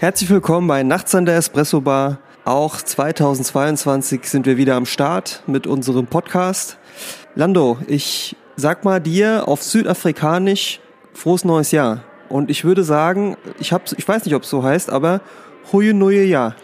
Herzlich willkommen bei Nachts an der Espresso Bar. Auch 2022 sind wir wieder am Start mit unserem Podcast. Lando, ich sag mal dir auf Südafrikanisch frohes neues Jahr. Und ich würde sagen, ich hab's, ich weiß nicht, ob es so heißt, aber Hoye neue Jahr.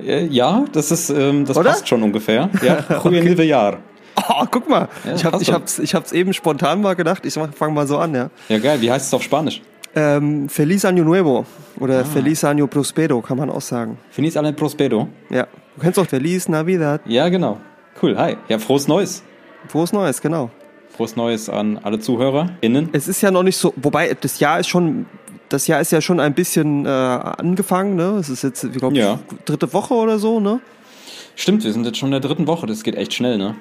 Äh, Ja, das ist, ähm, das Oder? passt schon ungefähr. Ja, okay. okay. Jahr. Oh, guck mal, Ja, ich, hab, passt ich, hab's, ich hab's eben spontan mal gedacht. Ich fange mal so an, ja. Ja, geil. Wie heißt es auf Spanisch? Ähm, Feliz Año Nuevo oder Feliz Año Prospero kann man auch sagen. Finis alle Prospero. Ja, du kennst auch Feliz Navidad. Ja, genau. Cool. Hi. Ja, frohes Neues. Frohes Neues, genau. Frohes Neues an alle ZuhörerInnen. Es ist ja noch nicht so, wobei das Jahr ist schon, das Jahr ist ja schon ein bisschen äh, angefangen, ne? Es ist jetzt, ich glaube, Ja. dritte Woche oder so, ne? Stimmt, wir sind jetzt schon in der dritten Woche. Das geht echt schnell, ne?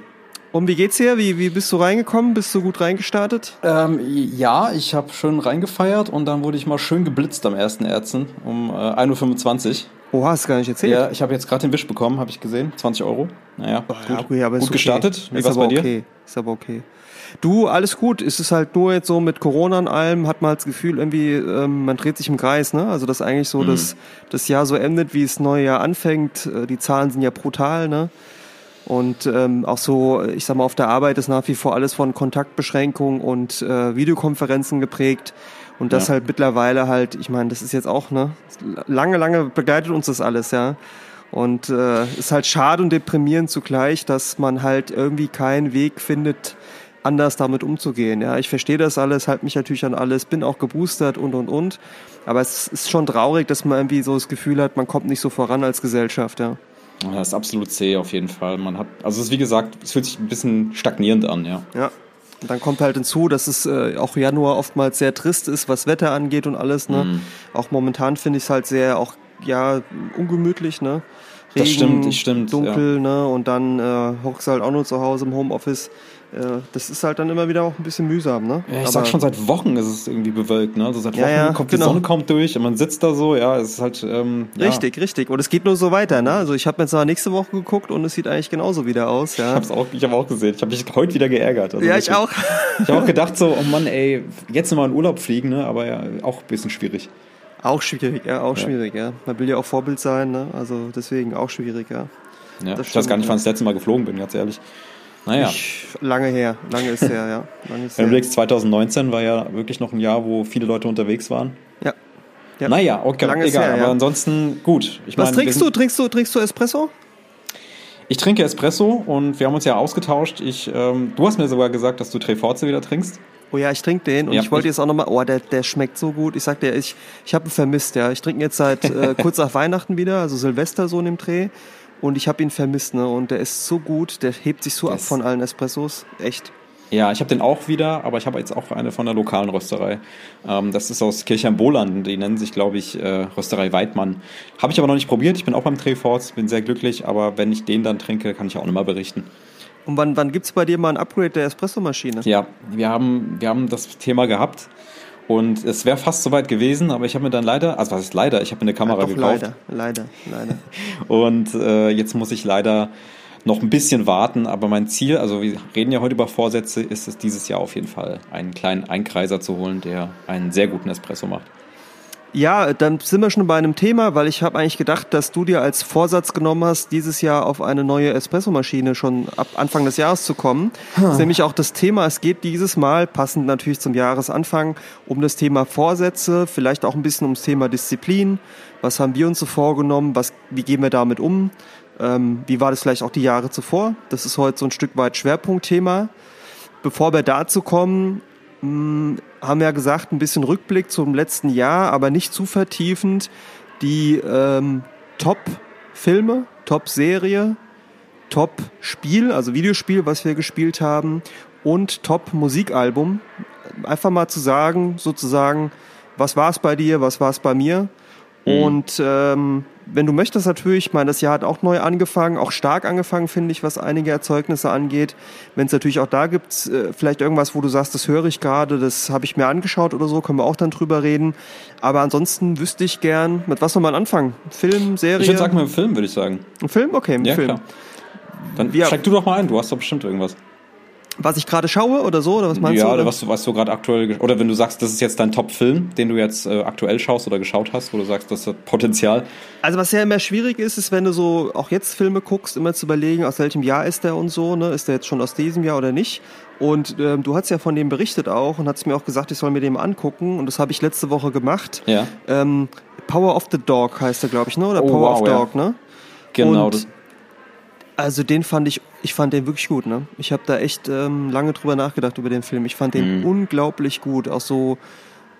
Und wie geht's dir? Wie, wie bist du reingekommen? Bist du gut reingestartet? Ähm, ja, ich habe schön reingefeiert und dann wurde ich mal schön geblitzt am ersten Erzen um äh, 1.25 Uhr. Oh, hast du gar nicht erzählt. Ja, ich habe jetzt gerade den Wisch bekommen, habe ich gesehen. 20 Euro. Naja, gut, Ja, okay, aber gut okay. gestartet. Wie ist war's aber bei dir? okay. Ist aber okay. Du, alles gut. Es ist halt nur jetzt so mit Corona und allem, hat man halt das Gefühl, irgendwie, ähm, man dreht sich im Kreis, ne? Also, dass eigentlich Mhm. so das, das Jahr so endet, wie das neue Jahr anfängt. Äh, Die Zahlen sind ja brutal, ne? Und ähm, auch so, ich sag mal, auf der Arbeit ist nach wie vor alles von Kontaktbeschränkung und äh, Videokonferenzen geprägt. Und das Ja. halt mittlerweile halt, ich meine, das ist jetzt auch, ne? Lange, lange begleitet uns das alles, ja. Und äh, ist halt schade und deprimierend zugleich, dass man halt irgendwie keinen Weg findet, anders damit umzugehen. Ja, ich verstehe das alles, halte mich natürlich an alles, bin auch geboostert und und und. Aber es ist schon traurig, dass man irgendwie so das Gefühl hat, man kommt nicht so voran als Gesellschaft, ja. Ja, Das ist absolut zäh auf jeden Fall. Man hat, also es ist wie gesagt, es fühlt sich ein bisschen stagnierend an, ja. Ja. Und dann kommt halt hinzu, dass es äh, auch Januar oftmals sehr trist ist, was Wetter angeht und alles. Ne? Mhm. Auch momentan finde ich es halt sehr auch ja ungemütlich. Ne? Das stimmt, das stimmt, Dunkel, ne? Und dann äh, hockst du halt auch nur zu Hause im Homeoffice. Das ist halt dann immer wieder auch ein bisschen mühsam, ne? Ja, ich sag schon seit Wochen ist es irgendwie bewölkt, ne? Also seit Wochen Ja, ja, kommt genau. die Sonne kaum durch und man sitzt da so, ja, es ist halt ähm, ja. Richtig, richtig. Und es geht nur so weiter, ne? Also ich habe jetzt mal nächste Woche geguckt und es sieht eigentlich genauso wieder aus, Ich ja. hab's auch, ich habe auch gesehen. Ich habe mich heute wieder geärgert. Also Ja, ich auch. Ich habe auch gedacht so, oh Mann, ey, jetzt nochmal in Urlaub fliegen, ne? Aber ja, auch ein bisschen schwierig. Auch schwierig, ja, auch schwierig, ja. Man will ja auch Vorbild sein, ne? Also deswegen auch schwierig, ja. Ja, Das ich weiß gar nicht, wann ich das letzte Mal geflogen bin, ganz ehrlich. Naja, Ich, lange her, lange ist her, ja. Lange ist her. überlegst, 2019 war ja wirklich noch ein Jahr, wo viele Leute unterwegs waren. Ja. ja. Naja, okay, Lange egal. her, aber ja. ansonsten gut. Ich Was meine, trinkst du? Trinkst du, trinkst du Espresso? Ich trinke Espresso und wir haben uns ja ausgetauscht. Ich, ähm, du hast mir sogar gesagt, dass du Treforze wieder trinkst. Oh ja, ich trinke den und Ja, ich wollte jetzt auch nochmal, oh, der, der schmeckt so gut. Ich sag dir, ich, ich habe ihn vermisst, ja. Ich trinke ihn jetzt seit äh, kurz nach Weihnachten wieder, also Silvester so in dem Dreh. Und ich habe ihn vermisst, ne? Und der ist so gut, der hebt sich so ab Das- von allen Espressos. Echt. Ja, ich habe den auch wieder, aber ich habe jetzt auch eine von der lokalen Rösterei. Ähm, das ist aus Kirchheim-Boland. Die nennen sich, glaube ich, äh, Rösterei Weidmann. Habe ich aber noch nicht probiert. Ich bin auch beim Treforts, bin sehr glücklich. Aber wenn ich den dann trinke, kann ich auch nochmal berichten. Und wann, wann gibt's bei dir mal ein Upgrade der Espressomaschine? Ja, wir haben, wir haben das Thema gehabt. Und es wäre fast soweit gewesen, aber ich habe mir dann leider, also was ist leider, ich habe mir eine Kamera Doch, gekauft. leider, leider, leider. Und äh, jetzt muss ich leider noch ein bisschen warten, aber mein Ziel, also wir reden ja heute über Vorsätze, ist es dieses Jahr auf jeden Fall, einen kleinen Einkreiser zu holen, der einen sehr guten Espresso macht. Ja, dann sind wir schon bei einem Thema, weil ich habe eigentlich gedacht, dass du dir als Vorsatz genommen hast, dieses Jahr auf eine neue Espressomaschine schon ab Anfang des Jahres zu kommen. Das ist nämlich auch das Thema, es geht dieses Mal, passend natürlich zum Jahresanfang, um das Thema Vorsätze, vielleicht auch ein bisschen ums Thema Disziplin. Was haben wir uns so vorgenommen? Was, wie gehen wir damit um? Ähm, wie war das vielleicht auch die Jahre zuvor? Das ist heute so ein Stück weit Schwerpunktthema. Bevor wir dazu kommen, mh, haben ja gesagt, ein bisschen Rückblick zum letzten Jahr, aber nicht zu vertiefend. Die ähm, Top-Filme, Top-Serie, Top-Spiel, also Videospiel, was wir gespielt haben und Top-Musikalbum. Einfach mal zu sagen, sozusagen, was war es bei dir, was war es bei mir Mhm. Und ähm, wenn du möchtest natürlich, ich meine, das Jahr hat auch neu angefangen, auch stark angefangen, finde ich, was einige Erzeugnisse angeht. Wenn es natürlich auch da gibt, äh, vielleicht irgendwas, wo du sagst, das höre ich gerade, das habe ich mir angeschaut oder so, können wir auch dann drüber reden. Aber ansonsten wüsste ich gern, mit was soll man anfangen? Film, Serie? Ich würde sagen, mit einem Film, würde ich sagen. Ein Film? Okay, ein Ja, Film. klar. Dann Ja. steig du doch mal ein, du hast doch bestimmt irgendwas. Was ich gerade schaue oder so, oder was meinst ja, du? oder was, du- was du gerade aktuell, oder wenn du sagst, das ist jetzt dein Top-Film, den du jetzt äh, aktuell schaust oder geschaut hast, wo du sagst, das hat Potenzial. Also was ja immer schwierig ist, ist, wenn du so auch jetzt Filme guckst, immer zu überlegen, aus welchem Jahr ist der und so, ne? Ist der jetzt schon aus diesem Jahr oder nicht? Und ähm, du hast ja von dem berichtet auch und hast mir auch gesagt, ich soll mir den angucken und das habe ich letzte Woche gemacht. Ja. Ähm, Power of the Dog heißt der, glaube ich, ne? Oder Oh, Power wow, of ja. Dog, ne? Genau. Und also den fand ich, ich fand den wirklich gut, ne? Ich habe da echt ähm, lange drüber nachgedacht über den Film. Ich fand den Mhm. unglaublich gut. Auch so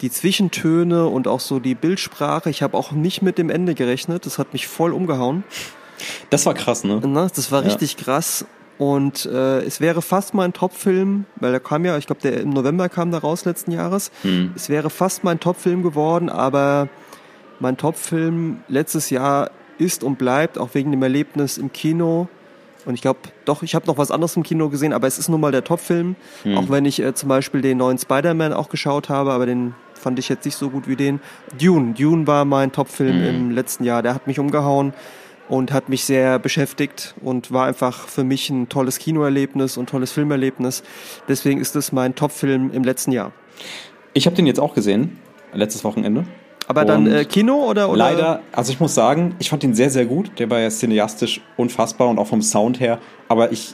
die Zwischentöne und auch so die Bildsprache. Ich habe auch nicht mit dem Ende gerechnet. Das hat mich voll umgehauen. das war krass, ne? Ne? Das war Ja. richtig krass. Und äh, es wäre fast mein Top-Film, weil der kam ja, ich glaube, der im November kam da raus letzten Jahres. Hm. Es wäre fast mein Top-Film geworden, aber mein Top-Film letztes Jahr ist und bleibt, auch wegen dem Erlebnis im Kino. Und ich glaube, doch, ich habe noch was anderes im Kino gesehen, aber es ist nun mal der Top-Film. Auch wenn ich äh, zum Beispiel den neuen Spider-Man auch geschaut habe, aber den fand ich jetzt nicht so gut wie den. Dune, Dune war mein Top-Film im letzten Jahr. Der hat mich umgehauen und hat mich sehr beschäftigt und war einfach für mich ein tolles Kinoerlebnis und tolles Filmerlebnis. Deswegen ist es mein Top-Film im letzten Jahr. Ich habe den jetzt auch gesehen, letztes Wochenende. Aber dann äh, Kino oder, oder? Leider, also ich muss sagen, ich fand ihn sehr, sehr gut. Der war ja cineastisch unfassbar und auch vom Sound her. Aber ich,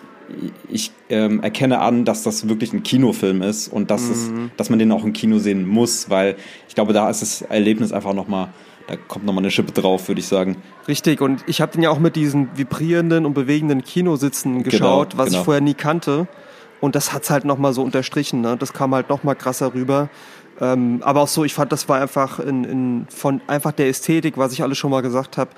ich ähm, erkenne an, dass das wirklich ein Kinofilm ist und dass, es, dass man den auch im Kino sehen muss, weil ich glaube, da ist das Erlebnis einfach nochmal, da kommt nochmal eine Schippe drauf, würde ich sagen. Richtig, und ich habe den ja auch mit diesen vibrierenden und bewegenden Kinositzen geschaut, was genau. ich vorher nie kannte. Und das hat's halt nochmal so unterstrichen. Ne? Das kam halt nochmal krasser rüber. Ähm, aber auch so, ich fand, das war einfach in, in, von einfach der Ästhetik, was ich alles schon mal gesagt habe,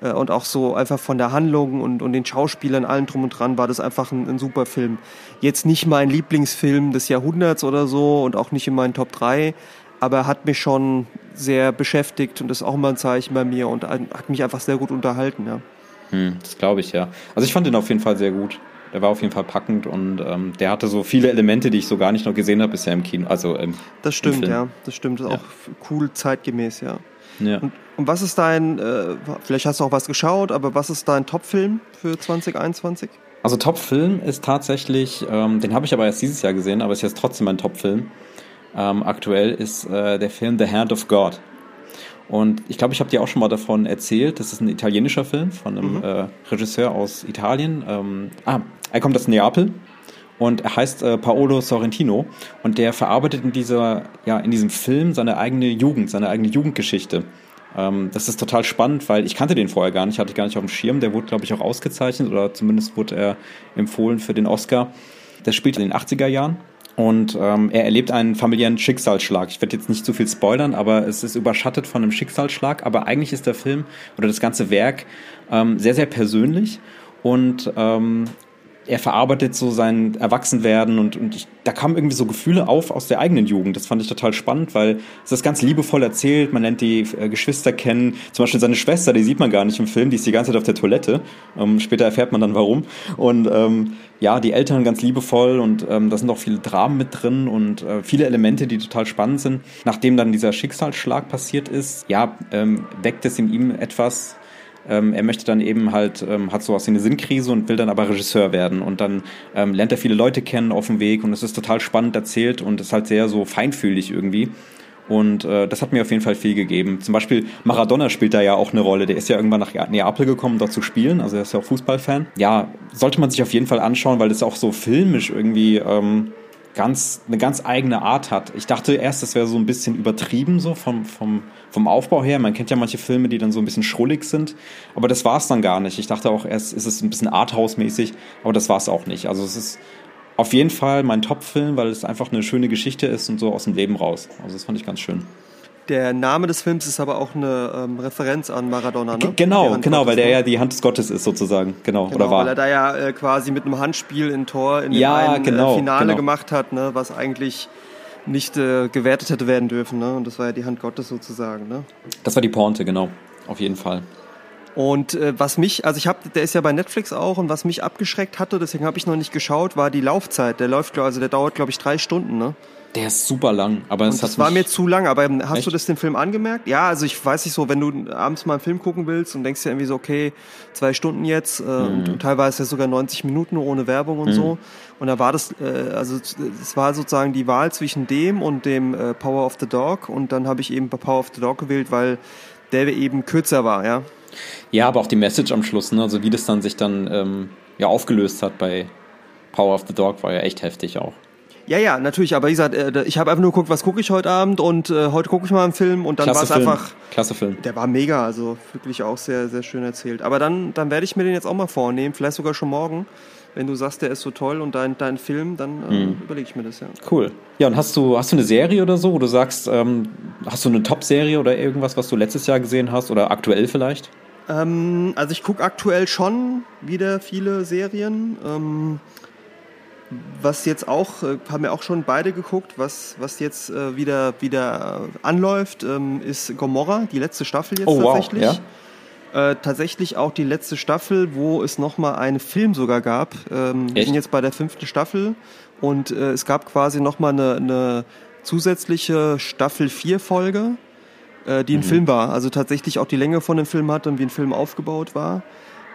äh, und auch so einfach von der Handlung und, und den Schauspielern, allen drum und dran, war das einfach ein, ein super Film. Jetzt nicht mein Lieblingsfilm des Jahrhunderts oder so und auch nicht in meinen Top 3, aber hat mich schon sehr beschäftigt und ist auch immer ein Zeichen bei mir und hat mich einfach sehr gut unterhalten, ja. Hm, das glaube ich, ja. Also ich fand den auf jeden Fall sehr gut. Der war auf jeden Fall packend und ähm, der hatte so viele Elemente, die ich so gar nicht noch gesehen habe bisher im Kino. Also im, Das stimmt, ja. Das stimmt. Das ist Ja. auch cool zeitgemäß, ja. ja. Und, und was ist dein, äh, vielleicht hast du auch was geschaut, aber was ist dein Top-Film für 2021? Also Top-Film ist tatsächlich, ähm, den habe ich aber erst dieses Jahr gesehen, aber ist jetzt trotzdem mein Top-Film. Ähm, aktuell ist äh, der Film The Hand of God. Und ich glaube, ich habe dir auch schon mal davon erzählt. Das ist ein italienischer Film von einem äh, Regisseur aus Italien. Ähm, ah, er kommt aus Neapel und er heißt äh, Paolo Sorrentino und der verarbeitet in dieser, ja, in diesem Film seine eigene Jugend, seine eigene Jugendgeschichte. Ähm, das ist total spannend, weil ich kannte den vorher gar nicht, hatte ich gar nicht auf dem Schirm. Der wurde, glaube ich, auch ausgezeichnet oder zumindest wurde er empfohlen für den Oscar. Der spielt in den 80er Jahren und ähm, er erlebt einen familiären Schicksalsschlag. Ich werde jetzt nicht zu viel spoilern, aber es ist überschattet von einem Schicksalsschlag. Aber eigentlich ist der Film oder das ganze Werk ähm, sehr, sehr persönlich und ähm, er verarbeitet so sein Erwachsenwerden und, und ich, da kamen irgendwie so Gefühle auf aus der eigenen Jugend. Das fand ich total spannend, weil es ist ganz liebevoll erzählt. Man lernt die äh, Geschwister kennen. Zum Beispiel seine Schwester, die sieht man gar nicht im Film, die ist die ganze Zeit auf der Toilette. Ähm, später erfährt man dann warum. Und ähm, ja, die Eltern ganz liebevoll und ähm, da sind auch viele Dramen mit drin und äh, viele Elemente, die total spannend sind. Nachdem dann dieser Schicksalsschlag passiert ist, ja, ähm, weckt es in ihm etwas, ähm, er möchte dann eben halt, ähm, hat sowas wie eine Sinnkrise und will dann aber Regisseur werden. Und dann ähm, lernt er viele Leute kennen auf dem Weg und es ist total spannend erzählt und ist halt sehr so feinfühlig irgendwie. Und äh, das hat mir auf jeden Fall viel gegeben. Zum Beispiel Maradona spielt da ja auch eine Rolle. Der ist ja irgendwann nach Neapel gekommen, dort zu spielen. Also er ist ja auch Fußballfan. Ja, sollte man sich auf jeden Fall anschauen, weil das auch so filmisch irgendwie ähm, ganz eine ganz eigene Art hat. Ich dachte erst, das wäre so ein bisschen übertrieben so vom vom vom Aufbau her. Man kennt ja manche Filme, die dann so ein bisschen schrullig sind, aber das war es dann gar nicht. Ich dachte auch erst, ist es ein bisschen Arthouse-mäßig, aber das war es auch nicht. Also es ist auf jeden Fall mein Top-Film, weil es einfach eine schöne Geschichte ist und so aus dem Leben raus. Also das fand ich ganz schön. Der Name des Films ist aber auch eine ähm, Referenz an Maradona, ne? Genau, genau, Gottes, weil der ja die Hand des Gottes ist sozusagen. Genau, Genau, oder war. weil er da ja äh, quasi mit einem Handspiel in Tor in dem Ja, einen genau, äh, Finale genau. gemacht hat, ne, was eigentlich nicht äh, gewertet hätte werden dürfen. Ne? Und das war ja die Hand Gottes sozusagen. Ne? Das war die Pointe, genau. Auf jeden Fall. Und äh, was mich, also ich habe, der ist ja bei Netflix auch und was mich abgeschreckt hatte, deswegen habe ich noch nicht geschaut, war die Laufzeit. Der läuft, also der dauert, glaube ich, drei Stunden. Ne? Der ist super lang, aber und das war mir zu lang. Aber hast Echt? du das den Film angemerkt? Ja, also ich weiß nicht so, wenn du abends mal einen Film gucken willst und denkst dir irgendwie so, okay, zwei Stunden jetzt äh, mhm. und teilweise sogar 90 Minuten ohne Werbung und mhm. so. Und da war das, äh, also es war sozusagen die Wahl zwischen dem und dem äh, Power of the Dog und dann habe ich eben Power of the Dog gewählt, weil der eben kürzer war, ja. Ja, aber auch die Message am Schluss, ne? also wie das dann sich dann ähm, ja aufgelöst hat bei Power of the Dog, war ja echt heftig auch. Ja, ja, natürlich, aber wie gesagt, äh, ich habe einfach nur geguckt, was gucke ich heute Abend und äh, heute gucke ich mal einen Film und dann war es einfach. Klasse Film. Der war mega, also wirklich auch sehr, sehr schön erzählt. Aber dann, dann werde ich mir den jetzt auch mal vornehmen, vielleicht sogar schon morgen. Wenn du sagst, der ist so toll und dein, dein Film, dann äh, mhm. überlege ich mir das, ja. Cool. Ja, und hast du, hast du eine Serie oder so, wo du sagst, ähm, hast du eine Top-Serie oder irgendwas, was du letztes Jahr gesehen hast oder aktuell vielleicht? Ähm, also ich gucke aktuell schon wieder viele Serien. Ähm, was jetzt auch, äh, haben wir auch schon beide geguckt, was, was jetzt äh, wieder, wieder anläuft, ähm, ist Gomorra, die letzte Staffel jetzt oh, tatsächlich. Wow, ja. Äh, tatsächlich auch die letzte Staffel, wo es nochmal einen Film sogar gab. Ähm, wir sind jetzt bei der fünften Staffel und äh, es gab quasi nochmal eine, eine zusätzliche Staffel 4 Folge äh, die ein mhm. Film war. Also tatsächlich auch die Länge von dem Film hat und wie ein Film aufgebaut war.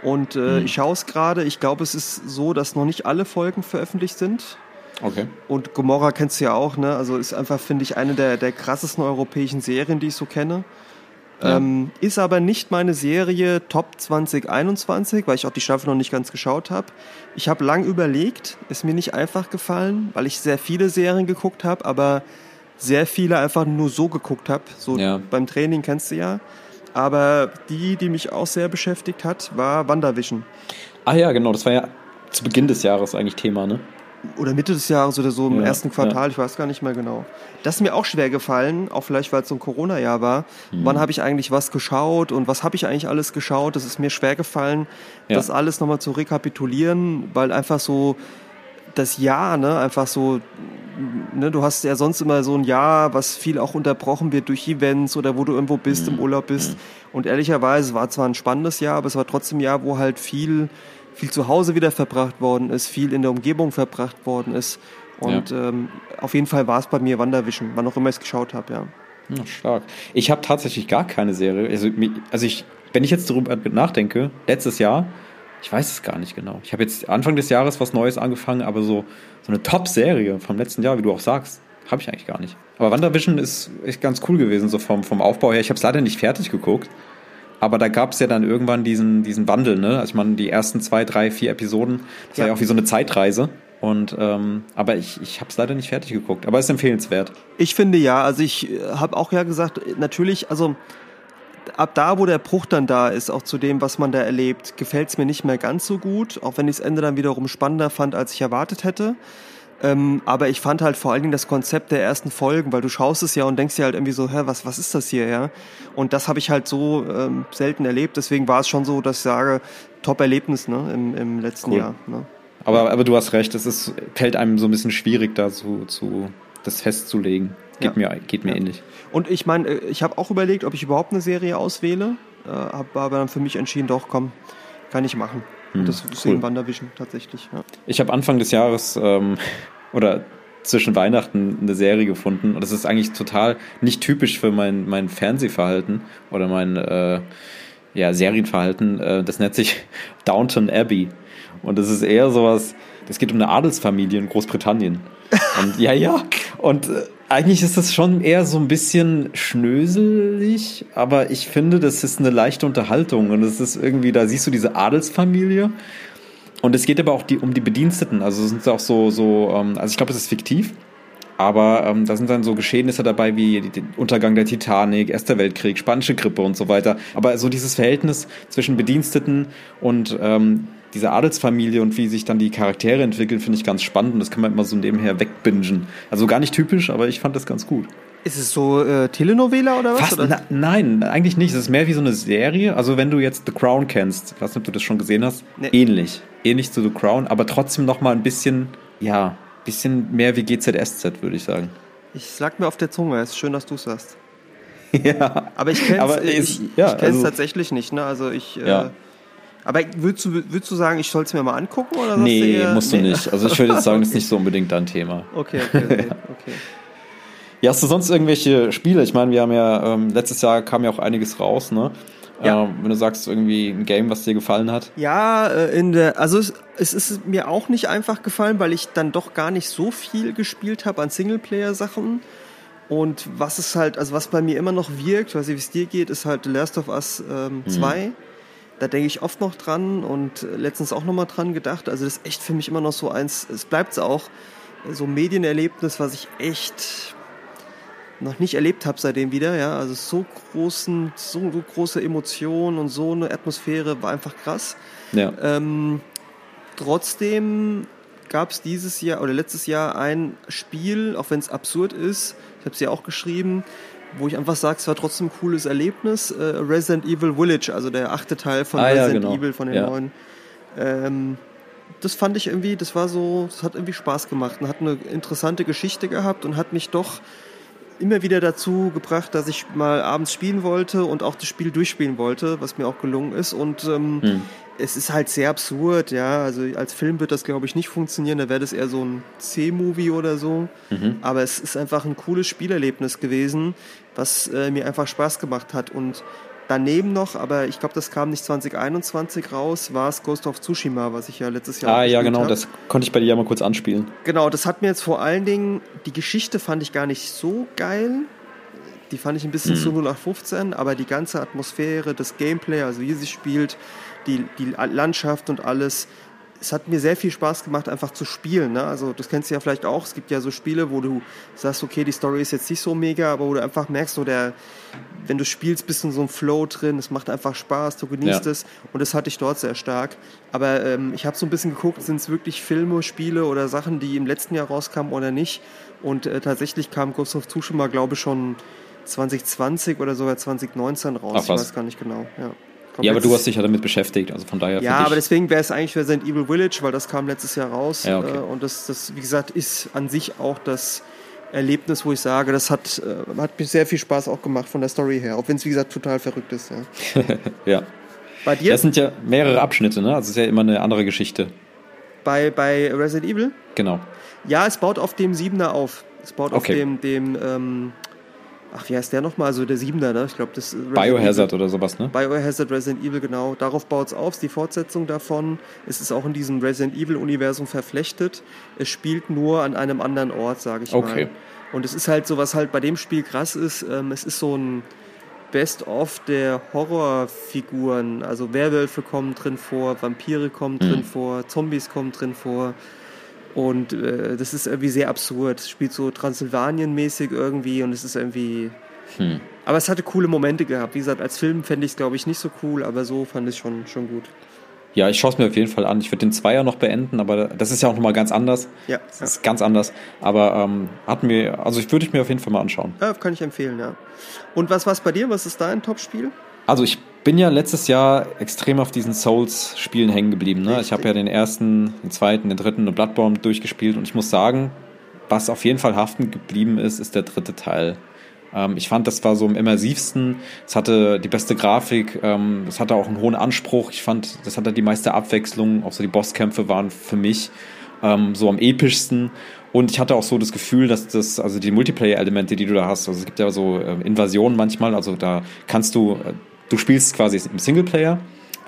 Und äh, mhm. ich schaue es gerade. Ich glaube, es ist so, dass noch nicht alle Folgen veröffentlicht sind. Okay. Und Gomorra kennst du ja auch, ne? Also ist einfach, finde ich, eine der, der krassesten europäischen Serien, die ich so kenne. Ja. Ähm, ist aber nicht meine Serie Top 2021, weil ich auch die Staffel noch nicht ganz geschaut habe. Ich habe lang überlegt, ist mir nicht einfach gefallen, weil ich sehr viele Serien geguckt habe, aber sehr viele einfach nur so geguckt habe. So ja. beim Training kennst du ja. Aber die, die mich auch sehr beschäftigt hat, war Wandervision. Ah ja, genau, das war ja zu Beginn des Jahres eigentlich Thema, ne? Oder Mitte des Jahres oder so im ja, ersten Quartal, ja. ich weiß gar nicht mehr genau. Das ist mir auch schwer gefallen, auch vielleicht weil es so ein Corona-Jahr war. Mhm. Wann habe ich eigentlich was geschaut und was habe ich eigentlich alles geschaut? Das ist mir schwer gefallen, ja. das alles nochmal zu rekapitulieren, weil einfach so das Jahr, ne, einfach so ne, du hast ja sonst immer so ein Jahr, was viel auch unterbrochen wird durch Events oder wo du irgendwo bist, mhm. im Urlaub bist. Mhm. Und ehrlicherweise war zwar ein spannendes Jahr, aber es war trotzdem ein Jahr, wo halt viel, viel zu Hause wieder verbracht worden ist, viel in der Umgebung verbracht worden ist. Und ja. ähm, auf jeden Fall war es bei mir Wanderwischen, wann auch immer ich es geschaut habe, ja. ja. Stark. Ich habe tatsächlich gar keine Serie. Also, also ich, wenn ich jetzt darüber nachdenke, letztes Jahr ich weiß es gar nicht genau. Ich habe jetzt Anfang des Jahres was Neues angefangen, aber so, so eine Top-Serie vom letzten Jahr, wie du auch sagst, habe ich eigentlich gar nicht. Aber WandaVision ist echt ganz cool gewesen, so vom, vom Aufbau her. Ich habe es leider nicht fertig geguckt, aber da gab es ja dann irgendwann diesen, diesen Wandel, ne? Also ich meine, die ersten zwei, drei, vier Episoden, das ja. war ja auch wie so eine Zeitreise. Und ähm, aber ich, ich habe es leider nicht fertig geguckt, aber es ist empfehlenswert. Ich finde ja, also ich äh, habe auch ja gesagt, natürlich, also ab da, wo der Bruch dann da ist, auch zu dem, was man da erlebt, gefällt es mir nicht mehr ganz so gut, auch wenn ich das Ende dann wiederum spannender fand, als ich erwartet hätte. Ähm, aber ich fand halt vor allen Dingen das Konzept der ersten Folgen, weil du schaust es ja und denkst dir halt irgendwie so, hä, was, was ist das hier, ja? Und das habe ich halt so ähm, selten erlebt, deswegen war es schon so, dass ich sage, Top-Erlebnis ne, im, im letzten cool. Jahr. Ne? Aber, aber du hast recht, es ist, fällt einem so ein bisschen schwierig, da zu, zu das festzulegen. Geht ja. mir, geht mir ja. ähnlich. Und ich meine, äh, ich habe auch überlegt, ob ich überhaupt eine Serie auswähle, äh, habe aber dann für mich entschieden, doch, komm, kann ich machen. Hm, das ist cool. Wandervision tatsächlich. Ja. Ich habe Anfang des Jahres ähm, oder zwischen Weihnachten eine Serie gefunden und das ist eigentlich total nicht typisch für mein, mein Fernsehverhalten oder mein äh, ja, Serienverhalten. Äh, das nennt sich Downton Abbey und das ist eher sowas, es geht um eine Adelsfamilie in Großbritannien. Und ja, ja. Und äh, eigentlich ist das schon eher so ein bisschen schnöselig, aber ich finde, das ist eine leichte Unterhaltung und es ist irgendwie, da siehst du diese Adelsfamilie und es geht aber auch die, um die Bediensteten, also es sind auch so, so ähm, also ich glaube, es ist fiktiv, aber ähm, da sind dann so Geschehnisse dabei wie den Untergang der Titanic, Erster Weltkrieg, Spanische Grippe und so weiter. Aber so dieses Verhältnis zwischen Bediensteten und ähm, diese Adelsfamilie und wie sich dann die Charaktere entwickeln, finde ich ganz spannend und das kann man immer so nebenher wegbingen. Also gar nicht typisch, aber ich fand das ganz gut. Ist es so äh, Telenovela oder was? Fast, oder? Na, nein, eigentlich nicht. Es ist mehr wie so eine Serie. Also wenn du jetzt The Crown kennst, ich weiß nicht, ob du das schon gesehen hast, nee. ähnlich. Ähnlich zu The Crown, aber trotzdem noch mal ein bisschen, ja, bisschen mehr wie GZSZ, würde ich sagen. Ich lag mir auf der Zunge, es ist schön, dass du es sagst. ja. Aber ich kenne es ich, ja, ich also- tatsächlich nicht, ne? Also ich. Äh, Ja. Aber würdest du, würdest du sagen, ich soll es mir mal angucken? Oder Nee, eher- musst du Nee. nicht. Also ich würde jetzt sagen, das ist nicht so unbedingt dein Thema. Okay, okay, okay. okay. Ja, hast du sonst irgendwelche Spiele? Ich meine, wir haben ja, ähm, letztes Jahr kam ja auch einiges raus, ne? Ja. Ähm, wenn du sagst, irgendwie ein Game, was dir gefallen hat. Ja, äh, in der, also es, es ist mir auch nicht einfach gefallen, weil ich dann doch gar nicht so viel gespielt habe an Singleplayer-Sachen. Und was es halt, also was bei mir immer noch wirkt, weiß nicht, wie es dir geht, ist halt The Last of Us ähm, 2. Da denke ich oft noch dran und letztens auch nochmal dran gedacht. Also das ist echt für mich immer noch so eins, es bleibt auch so ein Medienerlebnis, was ich echt noch nicht erlebt habe seitdem wieder, ja. Also so großen, so, so große Emotionen und so eine Atmosphäre war einfach krass. Ja. Ähm, trotzdem gab es dieses Jahr oder letztes Jahr ein Spiel, auch wenn es absurd ist, ich habe es ja auch geschrieben, wo ich einfach sage, es war trotzdem ein cooles Erlebnis. Äh, Resident Evil Village, also der achte Teil von Ah, ja, Resident genau. Evil von den Ja. neuen. Ähm, das fand ich irgendwie, das war so, das hat irgendwie Spaß gemacht und hat eine interessante Geschichte gehabt und hat mich doch immer wieder dazu gebracht, dass ich mal abends spielen wollte und auch das Spiel durchspielen wollte, was mir auch gelungen ist. Und ähm, Hm. Es ist halt sehr absurd, ja. Also als Film wird das, glaube ich, nicht funktionieren. Da wäre das eher so ein C-Movie oder so. Mhm. Aber es ist einfach ein cooles Spielerlebnis gewesen, was äh, mir einfach Spaß gemacht hat. Und daneben noch, aber ich glaube, das kam nicht 2021 raus, war es Ghost of Tsushima, was ich ja letztes Jahr Ah, ja, genau, hab. das konnte ich bei dir ja mal kurz anspielen. Genau, das hat mir jetzt vor allen Dingen, die Geschichte fand ich gar nicht so geil. Die fand ich ein bisschen zu 0815, aber die ganze Atmosphäre, das Gameplay, also wie sie spielt, die, die Landschaft und alles, es hat mir sehr viel Spaß gemacht, einfach zu spielen. Ne? Also das kennst du ja vielleicht auch. Es gibt ja so Spiele, wo du sagst, okay, die Story ist jetzt nicht so mega, aber wo du einfach merkst, so der, wenn du spielst, bist du in so einem Flow drin, es macht einfach Spaß, du genießt Ja. es und das hatte ich dort sehr stark. Aber ähm, ich habe so ein bisschen geguckt, sind es wirklich Filme, Spiele oder Sachen, die im letzten Jahr rauskamen oder nicht. Und äh, tatsächlich kam Ghost of Tsushima, glaube ich, schon 2020 oder sogar 2019 raus. Ach, ich weiß gar nicht genau. Ja, Ja, aber du hast dich ja damit beschäftigt, also von daher. ja, aber deswegen wäre es eigentlich Resident Evil Village, weil das kam letztes Jahr raus. Ja, okay. äh, Und das, das, wie gesagt, ist an sich auch das Erlebnis, wo ich sage, das hat, äh, hat mir sehr viel Spaß auch gemacht von der Story her. Auch wenn es, wie gesagt, total verrückt ist. Ja. ja. Bei dir? Das sind ja mehrere Abschnitte, ne? Also es ist ja immer eine andere Geschichte. bei, bei Resident Evil? Genau. Ja, es baut auf dem Siebener auf. Es baut auf Okay. dem, dem ähm, ach, wie heißt der nochmal? Also der Siebener, ne? Ich glaube, das ist Biohazard Evil. oder sowas, ne? Biohazard Resident Evil, genau. Darauf baut es auf, ist die Fortsetzung davon. Es ist auch in diesem Resident Evil-Universum verflechtet. Es spielt nur an einem anderen Ort, sage ich Okay. mal. Und es ist halt so, was halt bei dem Spiel krass ist, ähm, es ist so ein Best-of der Horrorfiguren. Also Werwölfe kommen drin vor, Vampire kommen drin vor, Zombies kommen drin vor. Und äh, das ist irgendwie sehr absurd. Es spielt so Transsilvanien-mäßig irgendwie und es ist irgendwie. Hm. Aber es hatte coole Momente gehabt. Wie gesagt, als Film fände ich es, glaube ich, nicht so cool, aber so fand ich es schon, schon gut. Ja, ich schaue es mir auf jeden Fall an. Ich würde den Zweier noch beenden, aber das ist ja auch nochmal ganz anders. Ja, Das ja. ist ganz anders. Aber ähm, hat mir, also ich würde ich mir auf jeden Fall mal anschauen. ja, kann ich empfehlen, ja. Und was war es bei dir? Was ist dein Top-Spiel? Also ich bin ja letztes Jahr extrem auf diesen Souls-Spielen hängen geblieben. Ne? Ich habe ja den ersten, den zweiten, den dritten und Bloodborne durchgespielt und ich muss sagen, was auf jeden Fall haften geblieben ist, ist der dritte Teil. Ähm, ich fand, das war so am immersivsten. Es hatte die beste Grafik, ähm, es hatte auch einen hohen Anspruch. Ich fand, das hatte die meiste Abwechslung. Auch so die Bosskämpfe waren für mich ähm, so am epischsten. Und ich hatte auch so das Gefühl, dass das, also die Multiplayer-Elemente, die du da hast, also es gibt ja so äh, Invasionen manchmal, also da kannst du, äh, du spielst quasi im Singleplayer,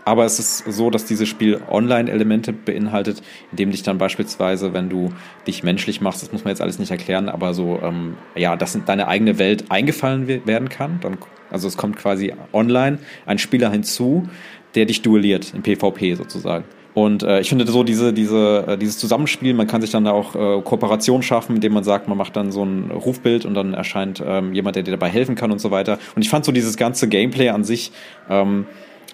aber es ist so, dass dieses Spiel Online-Elemente beinhaltet, indem dich dann beispielsweise, wenn du dich menschlich machst, das muss man jetzt alles nicht erklären, aber so, ähm, ja, dass in deine eigene Welt eingefallen we- werden kann. Dann, also es kommt quasi online ein Spieler hinzu, der dich duelliert, im PvP sozusagen. Und äh, ich finde so diese, diese, äh, dieses Zusammenspiel, man kann sich dann da auch äh, Kooperation schaffen, indem man sagt, man macht dann so ein Rufbild und dann erscheint ähm, jemand, der dir dabei helfen kann und so weiter. Und ich fand so dieses ganze Gameplay an sich ähm,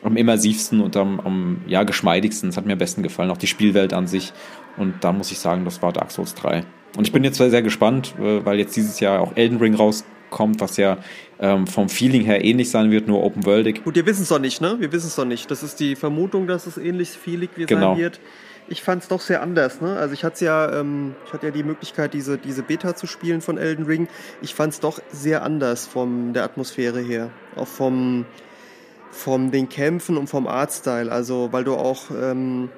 am immersivsten und am, am ja, geschmeidigsten. Es hat mir am besten gefallen, auch die Spielwelt an sich. Und da muss ich sagen, das war Dark Souls 3. Und ich bin jetzt sehr, sehr gespannt, äh, weil jetzt dieses Jahr auch Elden Ring rauskommt, was ja ähm, vom Feeling her ähnlich sein wird, nur open-worldig. Gut, wir wissen es doch nicht, ne? Wir wissen es doch nicht. Das ist die Vermutung, dass es ähnlich vielig wie Genau. sein wird. ich fand es doch sehr anders. Ne? Also ich hatte ja, ähm, ich hatte ja die Möglichkeit, diese, diese Beta zu spielen von Elden Ring. Ich fand es doch sehr anders von der Atmosphäre her. Auch vom, vom den Kämpfen und vom Artstyle. Also weil du auch ähm,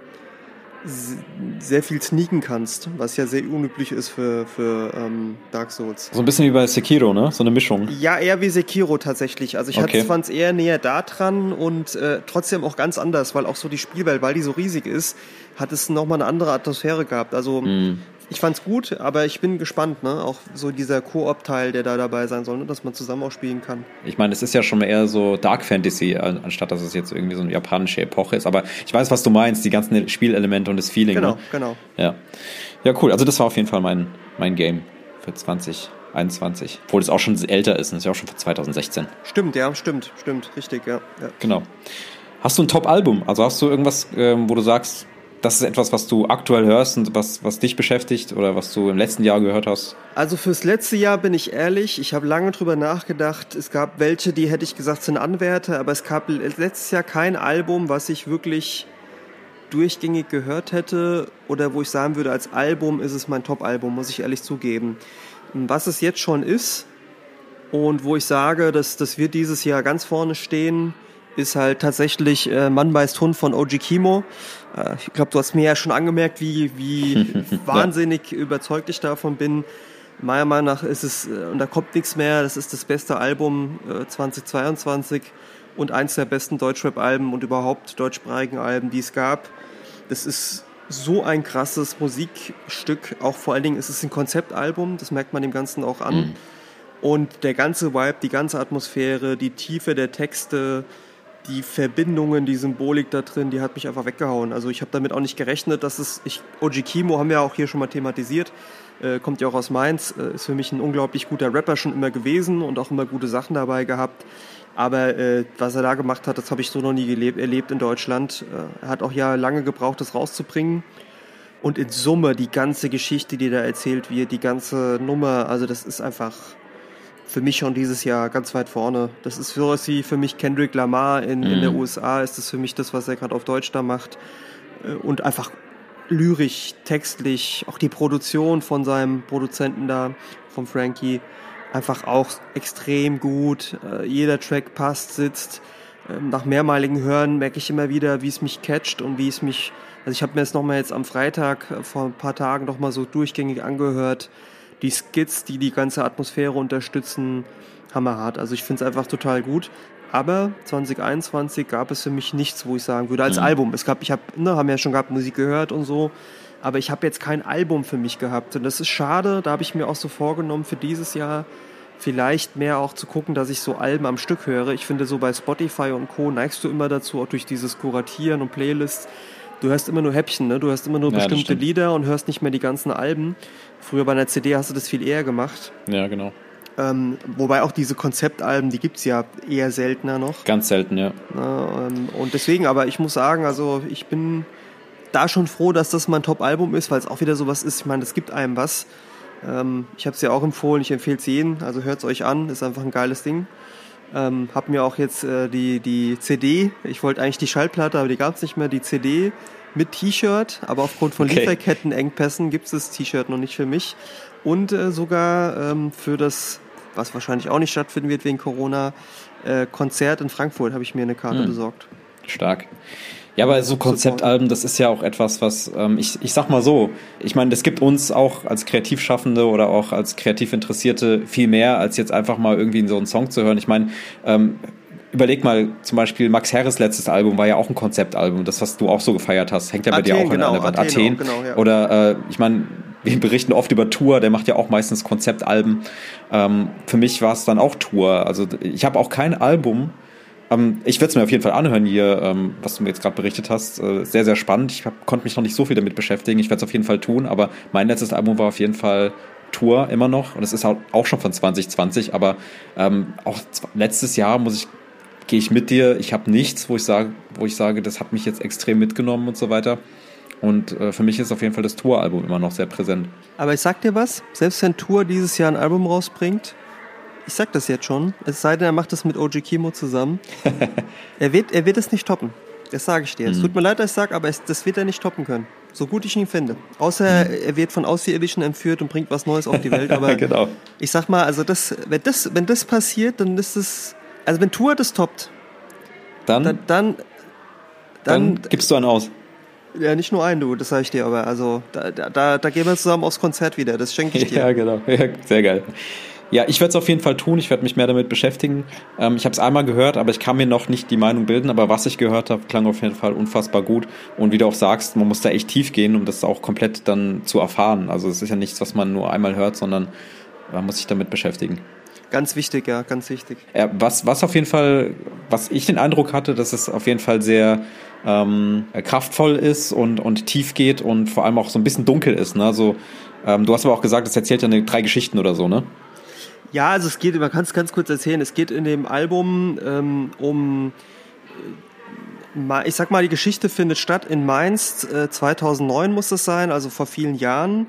sehr viel sneaken kannst, was ja sehr unüblich ist für, für ähm, Dark Souls. So ein bisschen wie bei Sekiro, ne? So eine Mischung. Ja, eher wie Sekiro tatsächlich. Also ich okay. fand es eher näher da dran und äh, trotzdem auch ganz anders, weil auch so die Spielwelt, weil die so riesig ist, hat es nochmal eine andere Atmosphäre gehabt. Also mm ich fand's gut, aber ich bin gespannt, ne? Auch so dieser Koop-Teil, der da dabei sein soll, ne? dass man zusammen auch spielen kann. Ich meine, es ist ja schon eher so Dark Fantasy, anstatt dass es jetzt irgendwie so eine japanische Epoche ist. Aber ich weiß, was du meinst, die ganzen Spielelemente und das Feeling. Genau, ne? genau. Ja. Ja, cool. Also das war auf jeden Fall mein, mein Game für 2021. Obwohl es auch schon älter ist, das ist ja auch schon von 2016. Stimmt, ja, stimmt, stimmt, richtig, ja. ja. Genau. Hast du ein Top-Album? Also hast du irgendwas, ähm, wo du sagst, das ist etwas, was du aktuell hörst und was, was dich beschäftigt oder was du im letzten Jahr gehört hast? Also fürs letzte Jahr bin ich ehrlich, ich habe lange drüber nachgedacht. Es gab welche, die hätte ich gesagt sind Anwärter, aber es gab letztes Jahr kein Album, was ich wirklich durchgängig gehört hätte oder wo ich sagen würde, als Album ist es mein Top-Album, muss ich ehrlich zugeben. Was es jetzt schon ist und wo ich sage, dass, dass wir dieses Jahr ganz vorne stehen, ist halt tatsächlich äh, Mann beißt Hund von OG Kimo. Äh, ich glaube, du hast mir ja schon angemerkt, wie, wie wahnsinnig überzeugt ich davon bin. Meiner Meinung nach ist es, äh, und da kommt nichts mehr, das ist das beste Album äh, 2022 und eins der besten Deutschrap-Alben und überhaupt deutschsprachigen Alben, die es gab. Das ist so ein krasses Musikstück, auch vor allen Dingen ist es ein Konzeptalbum, das merkt man dem Ganzen auch an. Mhm. Und der ganze Vibe, die ganze Atmosphäre, die Tiefe der Texte, die Verbindungen, die Symbolik da drin, die hat mich einfach weggehauen. Also ich habe damit auch nicht gerechnet, dass es, ich, Oji Kimo haben wir auch hier schon mal thematisiert, äh, kommt ja auch aus Mainz, äh, ist für mich ein unglaublich guter Rapper schon immer gewesen und auch immer gute Sachen dabei gehabt. Aber äh, was er da gemacht hat, das habe ich so noch nie gelebt, erlebt in Deutschland. Äh, er hat auch ja lange gebraucht, das rauszubringen. Und in Summe die ganze Geschichte, die da erzählt wird, die ganze Nummer, also das ist einfach für mich schon dieses Jahr ganz weit vorne. Das ist so wie für mich Kendrick Lamar in, mhm. in der USA, ist das für mich das, was er gerade auf Deutsch da macht. Äh, und einfach lyrisch, textlich, auch die Produktion von seinem Produzenten da, von Frankie, einfach auch extrem gut. Äh, jeder Track passt, sitzt. Ähm, nach mehrmaligen Hören merke ich immer wieder, wie es mich catcht und wie es mich, also ich habe mir das nochmal jetzt am Freitag äh, vor ein paar Tagen nochmal so durchgängig angehört die Skits, die die ganze Atmosphäre unterstützen, hammerhart. Also ich finde es einfach total gut. Aber 2021 gab es für mich nichts, wo ich sagen würde, als mhm. Album. Es gab, ich habe, ne, haben ja schon gehabt, Musik gehört und so, aber ich habe jetzt kein Album für mich gehabt. Und das ist schade, da habe ich mir auch so vorgenommen, für dieses Jahr vielleicht mehr auch zu gucken, dass ich so Alben am Stück höre. Ich finde, so bei Spotify und Co. neigst du immer dazu, auch durch dieses Kuratieren und Playlists, du hörst immer nur Häppchen, ne? du hörst immer nur ja, bestimmte Lieder und hörst nicht mehr die ganzen Alben. Früher bei einer CD hast du das viel eher gemacht. Ja, genau. Ähm, wobei auch diese Konzeptalben, die gibt es ja eher seltener noch. Ganz selten, ja. Ähm, und deswegen, aber ich muss sagen, also ich bin da schon froh, dass das mein Top-Album ist, weil es auch wieder sowas ist. Ich meine, es gibt einem was. Ähm, ich habe es ja auch empfohlen, ich empfehle es jedem, also hört es euch an, ist einfach ein geiles Ding. Ähm, hab mir auch jetzt äh, die, die CD, ich wollte eigentlich die Schallplatte, aber die gab es nicht mehr, die CD mit T-Shirt, aber aufgrund von okay. Lieferkettenengpässen gibt es das T-Shirt noch nicht für mich. Und äh, sogar ähm, für das, was wahrscheinlich auch nicht stattfinden wird wegen Corona, äh, Konzert in Frankfurt habe ich mir eine Karte hm. besorgt. Stark. Ja, aber so Konzeptalben, das ist ja auch etwas, was ähm, ich, ich sag mal so, ich meine, das gibt uns auch als Kreativschaffende oder auch als Kreativinteressierte viel mehr, als jetzt einfach mal irgendwie in so einen Song zu hören. Ich meine, ähm, überleg mal, zum Beispiel Max Harris letztes Album war ja auch ein Konzeptalbum, das, was du auch so gefeiert hast, hängt ja bei Athen, dir auch genau, an der Wand. Athen. Athen. Genau, ja. Oder äh, ich meine, wir berichten oft über Tour, der macht ja auch meistens Konzeptalben. Ähm, für mich war es dann auch Tour. Also ich habe auch kein Album. Ähm, ich werde es mir auf jeden Fall anhören hier, ähm, was du mir jetzt gerade berichtet hast. Äh, sehr, sehr spannend. Ich hab, konnte mich noch nicht so viel damit beschäftigen. Ich werde es auf jeden Fall tun, aber mein letztes Album war auf jeden Fall Tour immer noch und es ist auch schon von 2020, aber ähm, auch letztes Jahr muss ich gehe ich mit dir. Ich habe nichts, wo ich sage, wo ich sage, das hat mich jetzt extrem mitgenommen und so weiter. Und äh, für mich ist auf jeden Fall das Tour-Album immer noch sehr präsent. Aber ich sag dir was, selbst wenn Tour dieses Jahr ein Album rausbringt, ich sag das jetzt schon, es sei denn, er macht das mit OG Kimo zusammen, er, wird, er wird es nicht toppen. Das sage ich dir. Es mhm. tut mir leid, dass ich sage, aber es, das wird er nicht toppen können. so gut ich ihn finde. Außer er wird von Außerirdischen entführt und bringt was Neues auf die Welt. Aber genau. ich sag mal, also das, wenn das, wenn das passiert, dann ist es, also wenn Tour das toppt, Dann, dann, dann, dann, dann gibst du einen aus. ja nicht nur einen, du, das sage ich dir, aber also da, da- da, gehen wir zusammen aufs Konzert wieder. Das schenke ich dir. Ja, genau. Ja, sehr geil. Ja, ich werde es auf jeden Fall tun. Ich werde mich mehr damit beschäftigen. Ähm, ich habe es einmal gehört, aber ich kann mir noch nicht die Meinung bilden. Aber was ich gehört habe, klang auf jeden Fall unfassbar gut. Und wie du auch sagst, man muss da echt tief gehen, um das auch komplett dann zu erfahren. Also es ist ja nichts, was man nur einmal hört, sondern man muss sich damit beschäftigen. Ganz wichtig, ja, ganz wichtig. Ja, was, was auf jeden Fall, was ich den Eindruck hatte, dass es auf jeden Fall sehr ähm, kraftvoll ist und, und tief geht und vor allem auch so ein bisschen dunkel ist. Ne? Also, ähm, du hast aber auch gesagt, es erzählt ja eine, drei Geschichten oder so, ne? Ja, also es geht, man kann es ganz kurz erzählen, es geht in dem Album ähm, um, äh, ich sag mal, die Geschichte findet statt in Mainz, äh, 2009 muss das sein, also vor vielen Jahren.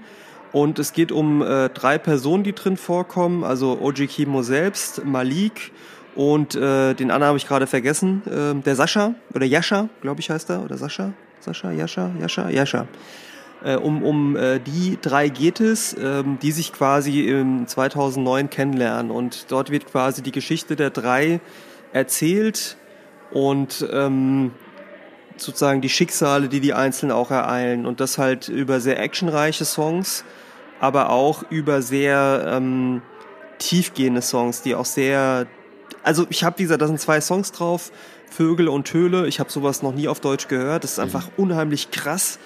Und es geht um äh, drei Personen, die drin vorkommen, also Oji Kimo selbst, Malik und äh, den anderen habe ich gerade vergessen, äh, der Sascha oder Jascha, glaube ich heißt er, oder Sascha, Sascha, Jascha, Jascha, Jascha. Äh, um um äh, die drei geht es, ähm, die sich quasi im 2009 kennenlernen. Und dort wird quasi die Geschichte der drei erzählt und ähm, sozusagen die Schicksale, die die Einzelnen auch ereilen. Und das halt über sehr actionreiche Songs, aber auch über sehr ähm, tiefgehende Songs, die auch sehr, also ich habe wie gesagt, da sind zwei Songs drauf, Vögel und Töle. Ich habe sowas noch nie auf Deutsch gehört. Das ist einfach unheimlich krass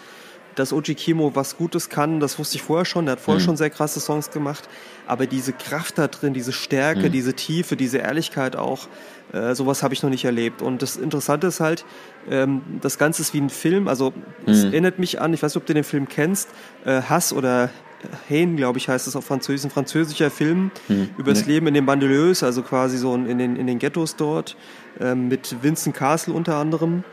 dass Oji Kimo was Gutes kann, das wusste ich vorher schon. Der hat vorher schon sehr krasse Songs gemacht. Aber diese Kraft da drin, diese Stärke, diese Tiefe, diese Ehrlichkeit auch, äh, sowas habe ich noch nicht erlebt. Und das Interessante ist halt, ähm, das Ganze ist wie ein Film. Also es erinnert mich an, ich weiß nicht, ob du den Film kennst, äh, Hass oder Hain, glaube ich, heißt es auf Französisch, ein französischer Film über das Leben in den Banlieues, also quasi so in den, in den Ghettos dort, ähm, mit Vincent Castle unter anderem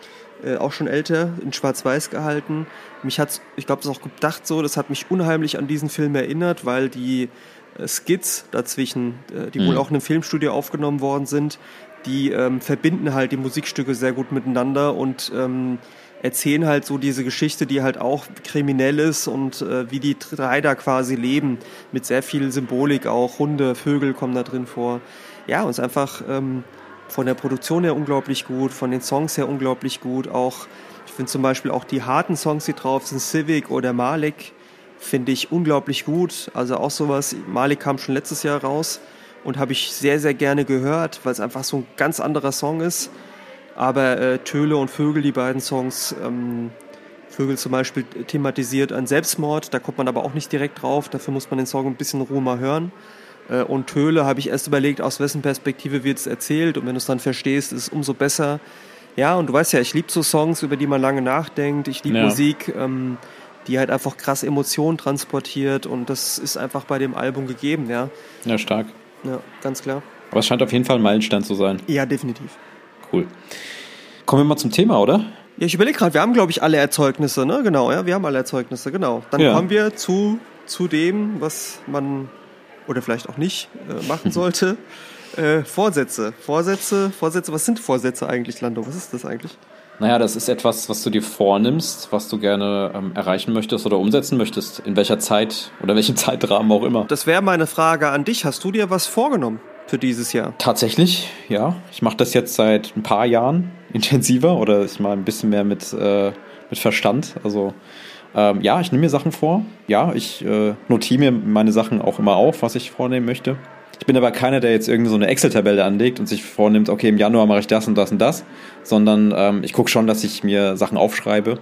äh, auch schon älter, in Schwarz-Weiß gehalten. Mich hat's, ich glaube, das ist auch gedacht so, das hat mich unheimlich an diesen Film erinnert, weil die äh, Skits dazwischen, äh, die wohl auch in einem Filmstudio aufgenommen worden sind, die ähm, verbinden halt die Musikstücke sehr gut miteinander und ähm, erzählen halt so diese Geschichte, die halt auch kriminell ist und äh, wie die drei da quasi leben, mit sehr viel Symbolik auch, Hunde, Vögel kommen da drin vor. Ja, und es ist einfach ähm, von der Produktion her unglaublich gut, von den Songs her unglaublich gut. Auch, ich finde zum Beispiel auch die harten Songs, die drauf sind, Civic oder Malik, finde ich unglaublich gut. Also auch sowas, Malik kam schon letztes Jahr raus und habe ich sehr, sehr gerne gehört, weil es einfach so ein ganz anderer Song ist. Aber äh, Töle und Vögel, die beiden Songs, ähm, Vögel zum Beispiel thematisiert einen Selbstmord, da kommt man aber auch nicht direkt drauf, dafür muss man den Song ein bisschen in Ruhe mal hören. Äh, Und Töle habe ich erst überlegt, aus wessen Perspektive wird es erzählt. Und wenn du es dann verstehst, ist es umso besser. Ja, und du weißt ja, ich liebe so Songs, über die man lange nachdenkt. Ich liebe Ja. Musik, ähm, die halt einfach krass Emotionen transportiert. Und das ist einfach bei dem Album gegeben, ja. Ja, stark. Ja, ganz klar. Aber es scheint auf jeden Fall ein Meilenstein zu sein. Ja, definitiv. Cool. Kommen wir mal zum Thema, oder? Ja, ich überlege gerade, wir haben, glaube ich, alle Erzeugnisse, ne? Genau, ja, wir haben alle Erzeugnisse, genau. Dann Ja. kommen wir zu, zu dem, was man oder vielleicht auch nicht äh, machen sollte. äh, Vorsätze. Vorsätze, Vorsätze, was sind Vorsätze eigentlich, Lando? Was ist das eigentlich? Naja, das ist etwas, was du dir vornimmst, was du gerne ähm, erreichen möchtest oder umsetzen möchtest. In welcher Zeit oder welchem Zeitrahmen auch immer. Das wäre meine Frage an dich. Hast du dir was vorgenommen für dieses Jahr? Tatsächlich, ja. Ich mache das jetzt seit ein paar Jahren intensiver oder ich mal ein bisschen mehr mit, äh, mit Verstand. Also ähm, ja, ich nehme mir Sachen vor. Ja, ich äh, notiere mir meine Sachen auch immer auf, was ich vornehmen möchte. Ich bin aber keiner, der jetzt irgendwie so eine Excel-Tabelle anlegt und sich vornimmt, okay, im Januar mache ich das und das und das, sondern ähm, ich gucke schon, dass ich mir Sachen aufschreibe,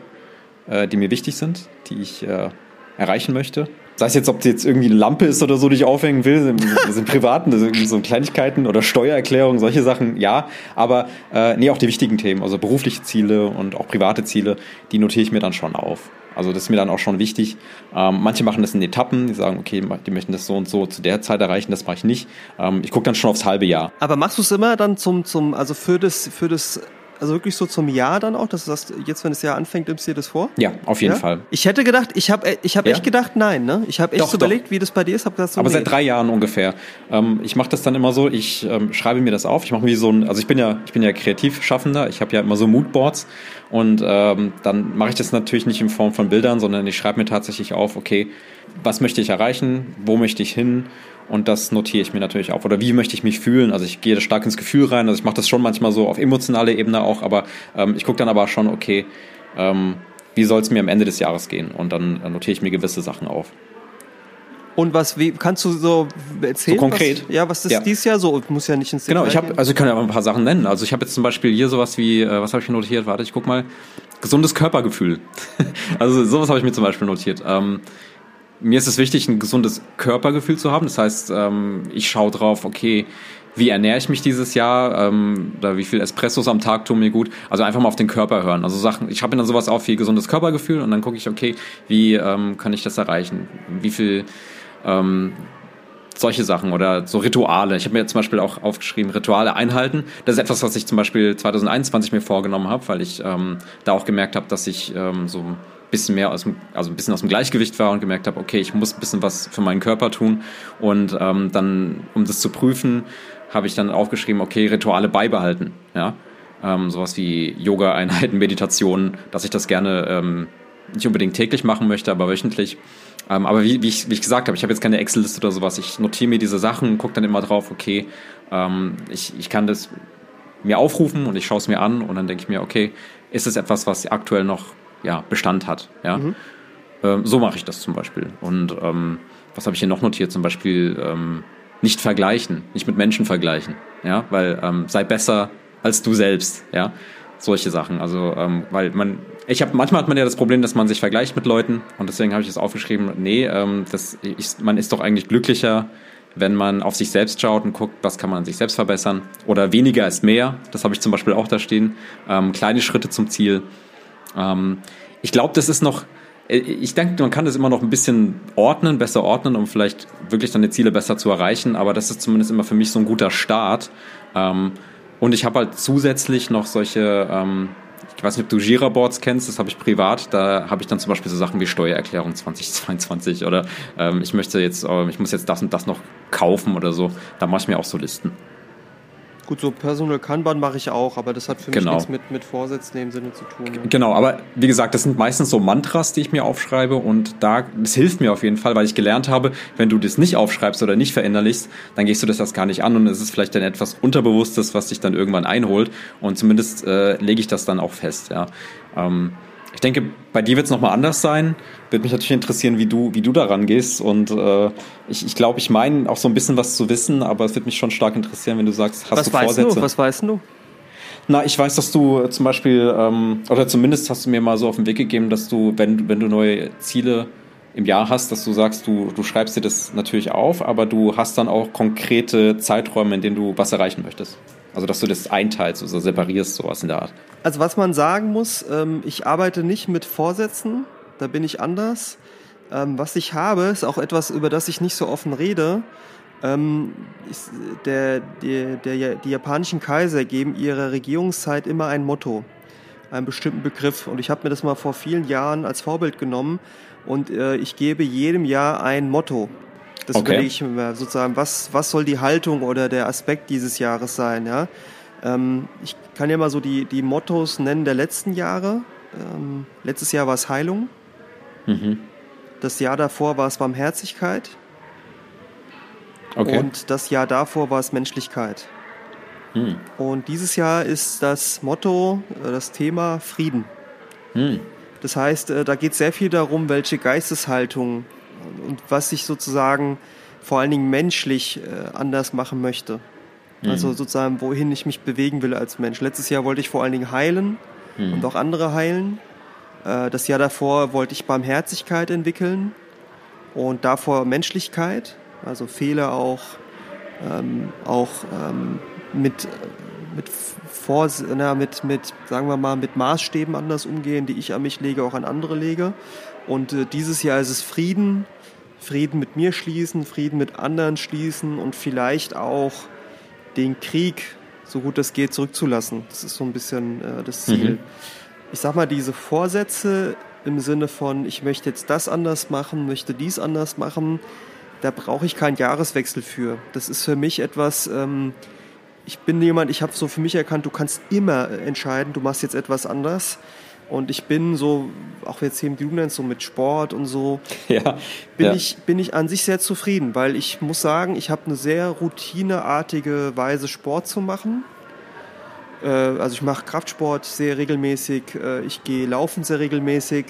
äh, die mir wichtig sind, die ich äh, erreichen möchte. Sei es jetzt, ob jetzt irgendwie eine Lampe ist oder so, die ich aufhängen will, sind, sind privaten, das sind so Kleinigkeiten oder Steuererklärungen, solche Sachen, ja. Aber äh, nee, auch die wichtigen Themen, also berufliche Ziele und auch private Ziele, die notiere ich mir dann schon auf. Also das ist mir dann auch schon wichtig. Ähm, manche machen das in Etappen, die sagen, okay, die möchten das so und so zu der Zeit erreichen, das mache ich nicht. Ähm, ich gucke dann schon aufs halbe Jahr. Aber machst du es immer dann zum, zum, also für das, für das Also wirklich so zum Jahr dann auch, dass du sagst, jetzt, wenn das Jahr anfängt, nimmst du dir das vor? Ja, auf jeden ja? Fall. Ich hätte gedacht, ich habe ich hab Ja? echt gedacht, nein, ne? Ich habe echt Doch, so überlegt, wie das bei dir ist. Hab gedacht, so, Aber nee. seit drei Jahren ungefähr. Ähm, ich mache das dann immer so, ich ähm, schreibe mir das auf. Ich mache mir so ein, also ich bin ja, ich bin ja Kreativschaffender, ich habe ja immer so Moodboards und ähm, dann mache ich das natürlich nicht in Form von Bildern, sondern ich schreibe mir tatsächlich auf, okay, was möchte ich erreichen, wo möchte ich hin und das notiere ich mir natürlich auf. Oder wie möchte ich mich fühlen? Also ich gehe da stark ins Gefühl rein. Also ich mache das schon manchmal so auf emotionaler Ebene auch, aber ähm, ich gucke dann aber schon, okay, ähm, wie soll es mir am Ende des Jahres gehen? Und dann äh, notiere ich mir gewisse Sachen auf. Und was, wie, kannst du so erzählen? So konkret? Was, ja, was ist Ja. dieses Jahr so? Muss ja nicht ins Genau, Detail ich habe, also ich kann ja mal ein paar Sachen nennen. Also ich habe jetzt zum Beispiel hier sowas wie, äh, was habe ich mir notiert? Warte, ich guck mal. Gesundes Körpergefühl. also sowas habe ich mir zum Beispiel notiert. Ähm, mir ist es wichtig, ein gesundes Körpergefühl zu haben. Das heißt, ähm, ich schaue drauf, okay, wie ernähre ich mich dieses Jahr, ähm, oder wie viel Espressos am Tag tun mir gut. Also einfach mal auf den Körper hören. Also Sachen, ich habe dann sowas auf wie gesundes Körpergefühl und dann gucke ich, okay, wie ähm, kann ich das erreichen? Wie viel ähm, solche Sachen oder so Rituale. Ich habe mir zum Beispiel auch aufgeschrieben, Rituale einhalten. Das ist etwas, was ich zum Beispiel 2021 mir vorgenommen habe, weil ich ähm, da auch gemerkt habe, dass ich ähm, so bisschen mehr aus dem, also ein bisschen aus dem Gleichgewicht war und gemerkt habe, okay, ich muss ein bisschen was für meinen Körper tun. Und ähm, dann, um das zu prüfen, habe ich dann aufgeschrieben, okay, Rituale beibehalten. Ja, ähm, sowas wie Yoga-Einheiten, Meditationen, dass ich das gerne ähm, nicht unbedingt täglich machen möchte, aber wöchentlich. Ähm, aber wie, wie, ich, wie ich gesagt habe, ich habe jetzt keine Excel-Liste oder sowas. Ich notiere mir diese Sachen, gucke dann immer drauf, okay, ähm, ich, ich kann das mir aufrufen und ich schaue es mir an und dann denke ich mir, okay, ist es etwas, was aktuell noch ja, Bestand hat? Ja? Ähm, so mache ich das zum Beispiel. Und ähm, was habe ich hier noch notiert? Zum Beispiel ähm, nicht vergleichen, nicht mit Menschen vergleichen, ja, weil ähm, sei besser als du selbst, ja, solche Sachen. Also, ähm, weil man, ich habe manchmal hat man ja das Problem, dass man sich vergleicht mit Leuten und deswegen habe ich es aufgeschrieben. Nee, ähm, das, ich, man ist doch eigentlich glücklicher, wenn man auf sich selbst schaut und guckt, was kann man an sich selbst verbessern. Oder weniger ist mehr. Das habe ich zum Beispiel auch da stehen. Ähm, kleine Schritte zum Ziel. Ähm, ich glaube, das ist noch, äh, ich denke, man kann das immer noch ein bisschen ordnen, besser ordnen, um vielleicht wirklich dann Ziele besser zu erreichen. Aber das ist zumindest immer für mich so ein guter Start. Ähm, und ich habe halt zusätzlich noch solche, ähm, ich weiß nicht, ob du Jira-Boards kennst, das habe ich privat. Da habe ich dann zum Beispiel so Sachen wie Steuererklärung 2022 oder ähm, ich möchte jetzt, äh, ich muss jetzt das und das noch kaufen oder so. Da mache ich mir auch so Listen. Gut, so Personal Kanban mache ich auch, aber das hat für mich Genau. nichts mit, mit Vorsätzen dem Sinne zu tun. Ne? Genau, aber wie gesagt, das sind meistens so Mantras, die ich mir aufschreibe und da, das hilft mir auf jeden Fall, weil ich gelernt habe, wenn du das nicht aufschreibst oder nicht verinnerlichst, dann gehst du das erst gar nicht an und es ist vielleicht dann etwas Unterbewusstes, was dich dann irgendwann einholt und zumindest äh, lege ich das dann auch fest, ja. Ähm, ich denke, bei dir wird es nochmal anders sein. Würde mich natürlich interessieren, wie du, wie du daran gehst. Und äh, ich, ich glaube, ich meine auch so ein bisschen was zu wissen, aber es würde mich schon stark interessieren, wenn du sagst, hast Was du weißt Vorsätze? du? Was weißt du? Na, ich weiß, dass du äh, zum Beispiel, ähm, oder zumindest hast du mir mal so auf den Weg gegeben, dass du, wenn, wenn du neue Ziele im Jahr hast, dass du sagst, du, du schreibst dir das natürlich auf, aber du hast dann auch konkrete Zeiträume, in denen du was erreichen möchtest. Also, dass du das einteilst, also separierst, sowas in der Art. Also was man sagen muss, ähm, ich arbeite nicht mit Vorsätzen, da bin ich anders. Ähm, was ich habe, ist auch etwas, über das ich nicht so offen rede. Ähm, der, der, der, die japanischen Kaiser geben ihrer Regierungszeit immer ein Motto, einen bestimmten Begriff. Und ich habe mir das mal vor vielen Jahren als Vorbild genommen und äh, ich gebe jedem Jahr ein Motto. Das Okay. überlege ich mir sozusagen, was, was soll die Haltung oder der Aspekt dieses Jahres sein, ja. Ähm, ich kann ja mal so die, die Mottos nennen der letzten Jahre. Ähm, letztes Jahr war es Heilung. Mhm. Das Jahr davor war es Barmherzigkeit. Okay. Und das Jahr davor war es Menschlichkeit. Hm. Und dieses Jahr ist das Motto, äh, das Thema Frieden. Hm. Das heißt, äh, da geht sehr viel darum, welche Geisteshaltung und was ich sozusagen vor allen Dingen menschlich äh, anders machen möchte. Also sozusagen, wohin ich mich bewegen will als Mensch. Letztes Jahr wollte ich vor allen Dingen heilen und auch andere heilen. Äh, Das Jahr davor wollte ich Barmherzigkeit entwickeln und davor Menschlichkeit, also Fehler auch, ähm, auch ähm, mit, mit, vor, na, mit, mit, sagen wir mal, mit Maßstäben anders umgehen, die ich an mich lege, auch an andere lege. Und äh, dieses Jahr ist es Frieden, Frieden mit mir schließen, Frieden mit anderen schließen und vielleicht auch den Krieg so gut es geht zurückzulassen. Das ist so ein bisschen äh, das Ziel. Mhm. Ich sag mal, diese Vorsätze im Sinne von, ich möchte jetzt das anders machen, möchte dies anders machen, da brauche ich keinen Jahreswechsel für. Das ist für mich etwas, ähm, ich bin jemand, ich habe so für mich erkannt, du kannst immer entscheiden, du machst jetzt etwas anders. Und ich bin so, auch jetzt hier im Jugendland, so mit Sport und so, ja, bin, ja. Ich, bin ich an sich sehr zufrieden, weil ich muss sagen, ich habe eine sehr routineartige Weise, Sport zu machen. Äh, also ich mache Kraftsport sehr regelmäßig, äh, ich gehe laufen sehr regelmäßig.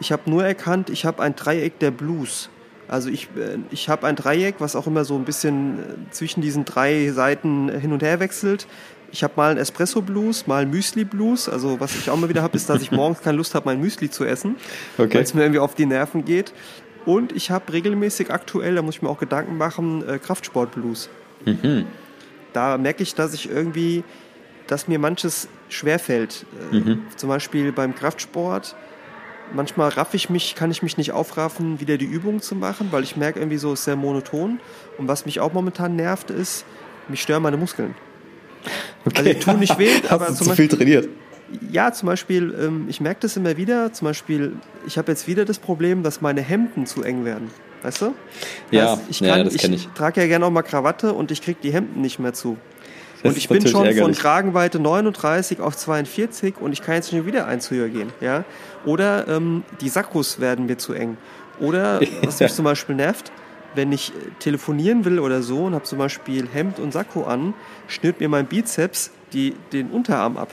Ich habe nur erkannt, ich habe ein Dreieck der Blues. Also ich, äh, ich habe ein Dreieck, was auch immer so ein bisschen zwischen diesen drei Seiten hin und her wechselt. Ich habe mal einen Espresso Blues, mal Müsli Blues. Also was ich auch mal wieder habe, ist, dass ich morgens keine Lust habe, mein Müsli zu essen, okay. weil es mir irgendwie auf die Nerven geht. Und ich habe regelmäßig aktuell, da muss ich mir auch Gedanken machen, äh, Kraftsport Blues. Mhm. Da merke ich, dass ich irgendwie, dass mir manches schwerfällt. Äh, mhm. Zum Beispiel beim Kraftsport. Manchmal raff ich mich, kann ich mich nicht aufraffen, wieder die Übung zu machen, weil ich merke irgendwie so, es ist sehr monoton. Und was mich auch momentan nervt, ist, mich stören meine Muskeln. Okay. Also die tun nicht weh, aber Hast du zu viel trainiert. Ja, zum Beispiel, ähm, ich merke das immer wieder. Zum Beispiel, ich habe jetzt wieder das Problem, dass meine Hemden zu eng werden. Weißt du? Ja, heißt, ich, kann, ja, das ich. Ich trage ja gerne auch mal Krawatte und ich kriege die Hemden nicht mehr zu. Das und ich bin schon ärgerlich. von Kragenweite 39 auf 42 und ich kann jetzt schon wieder eins höher gehen. Ja? Oder ähm, die Sakkos werden mir zu eng. Oder, was mich zum Beispiel nervt, wenn ich telefonieren will oder so und habe zum Beispiel Hemd und Sakko an, schnürt mir mein Bizeps die, den Unterarm ab.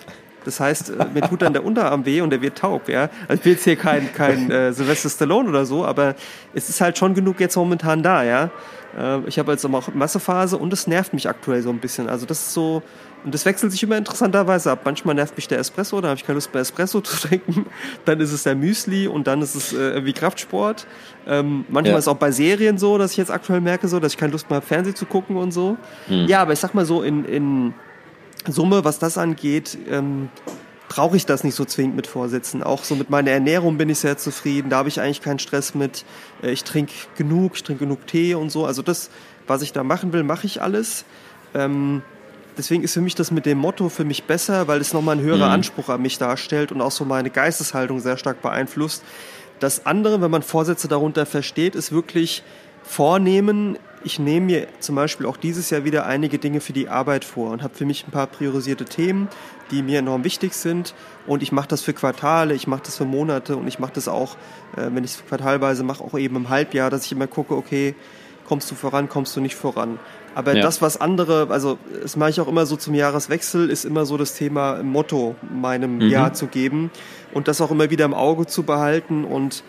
Das heißt, äh, mir tut dann der Unterarm weh und der wird taub, ja. Also ich will jetzt hier kein, kein äh, Sylvester Stallone oder so, aber es ist halt schon genug jetzt momentan da, ja. Äh, ich habe jetzt auch Massephase und es nervt mich aktuell so ein bisschen. Also das ist so, und das wechselt sich immer interessanterweise ab. Manchmal nervt mich der Espresso, da habe ich keine Lust mehr Espresso zu trinken. Dann ist es der Müsli und dann ist es äh, irgendwie Kraftsport. Ähm, manchmal ja. ist es auch bei Serien so, dass ich jetzt aktuell merke, so, dass ich keine Lust mehr habe, Fernsehen zu gucken und so. Hm. Ja, aber ich sag mal so, in, in Summe, was das angeht, ähm, brauche ich das nicht so zwingend mit Vorsätzen. Auch so mit meiner Ernährung bin ich sehr zufrieden. Da habe ich eigentlich keinen Stress mit. Äh, ich trinke genug, ich trinke genug Tee und so. Also das, was ich da machen will, mache ich alles. Ähm, deswegen ist für mich das mit dem Motto für mich besser, weil es nochmal ein höherer mhm. Anspruch an mich darstellt und auch so meine Geisteshaltung sehr stark beeinflusst. Das andere, wenn man Vorsätze darunter versteht, ist wirklich vornehmen. Ich nehme mir zum Beispiel auch dieses Jahr wieder einige Dinge für die Arbeit vor und habe für mich ein paar priorisierte Themen, die mir enorm wichtig sind. Und ich mache das für Quartale, ich mache das für Monate und ich mache das auch, äh, wenn ich es quartalweise mache, auch eben im Halbjahr, dass ich immer gucke, okay, kommst du voran, kommst du nicht voran. Aber ja. das, was andere, also das mache ich auch immer so zum Jahreswechsel, ist immer so das Thema Motto meinem mhm. Jahr zu geben und das auch immer wieder im Auge zu behalten und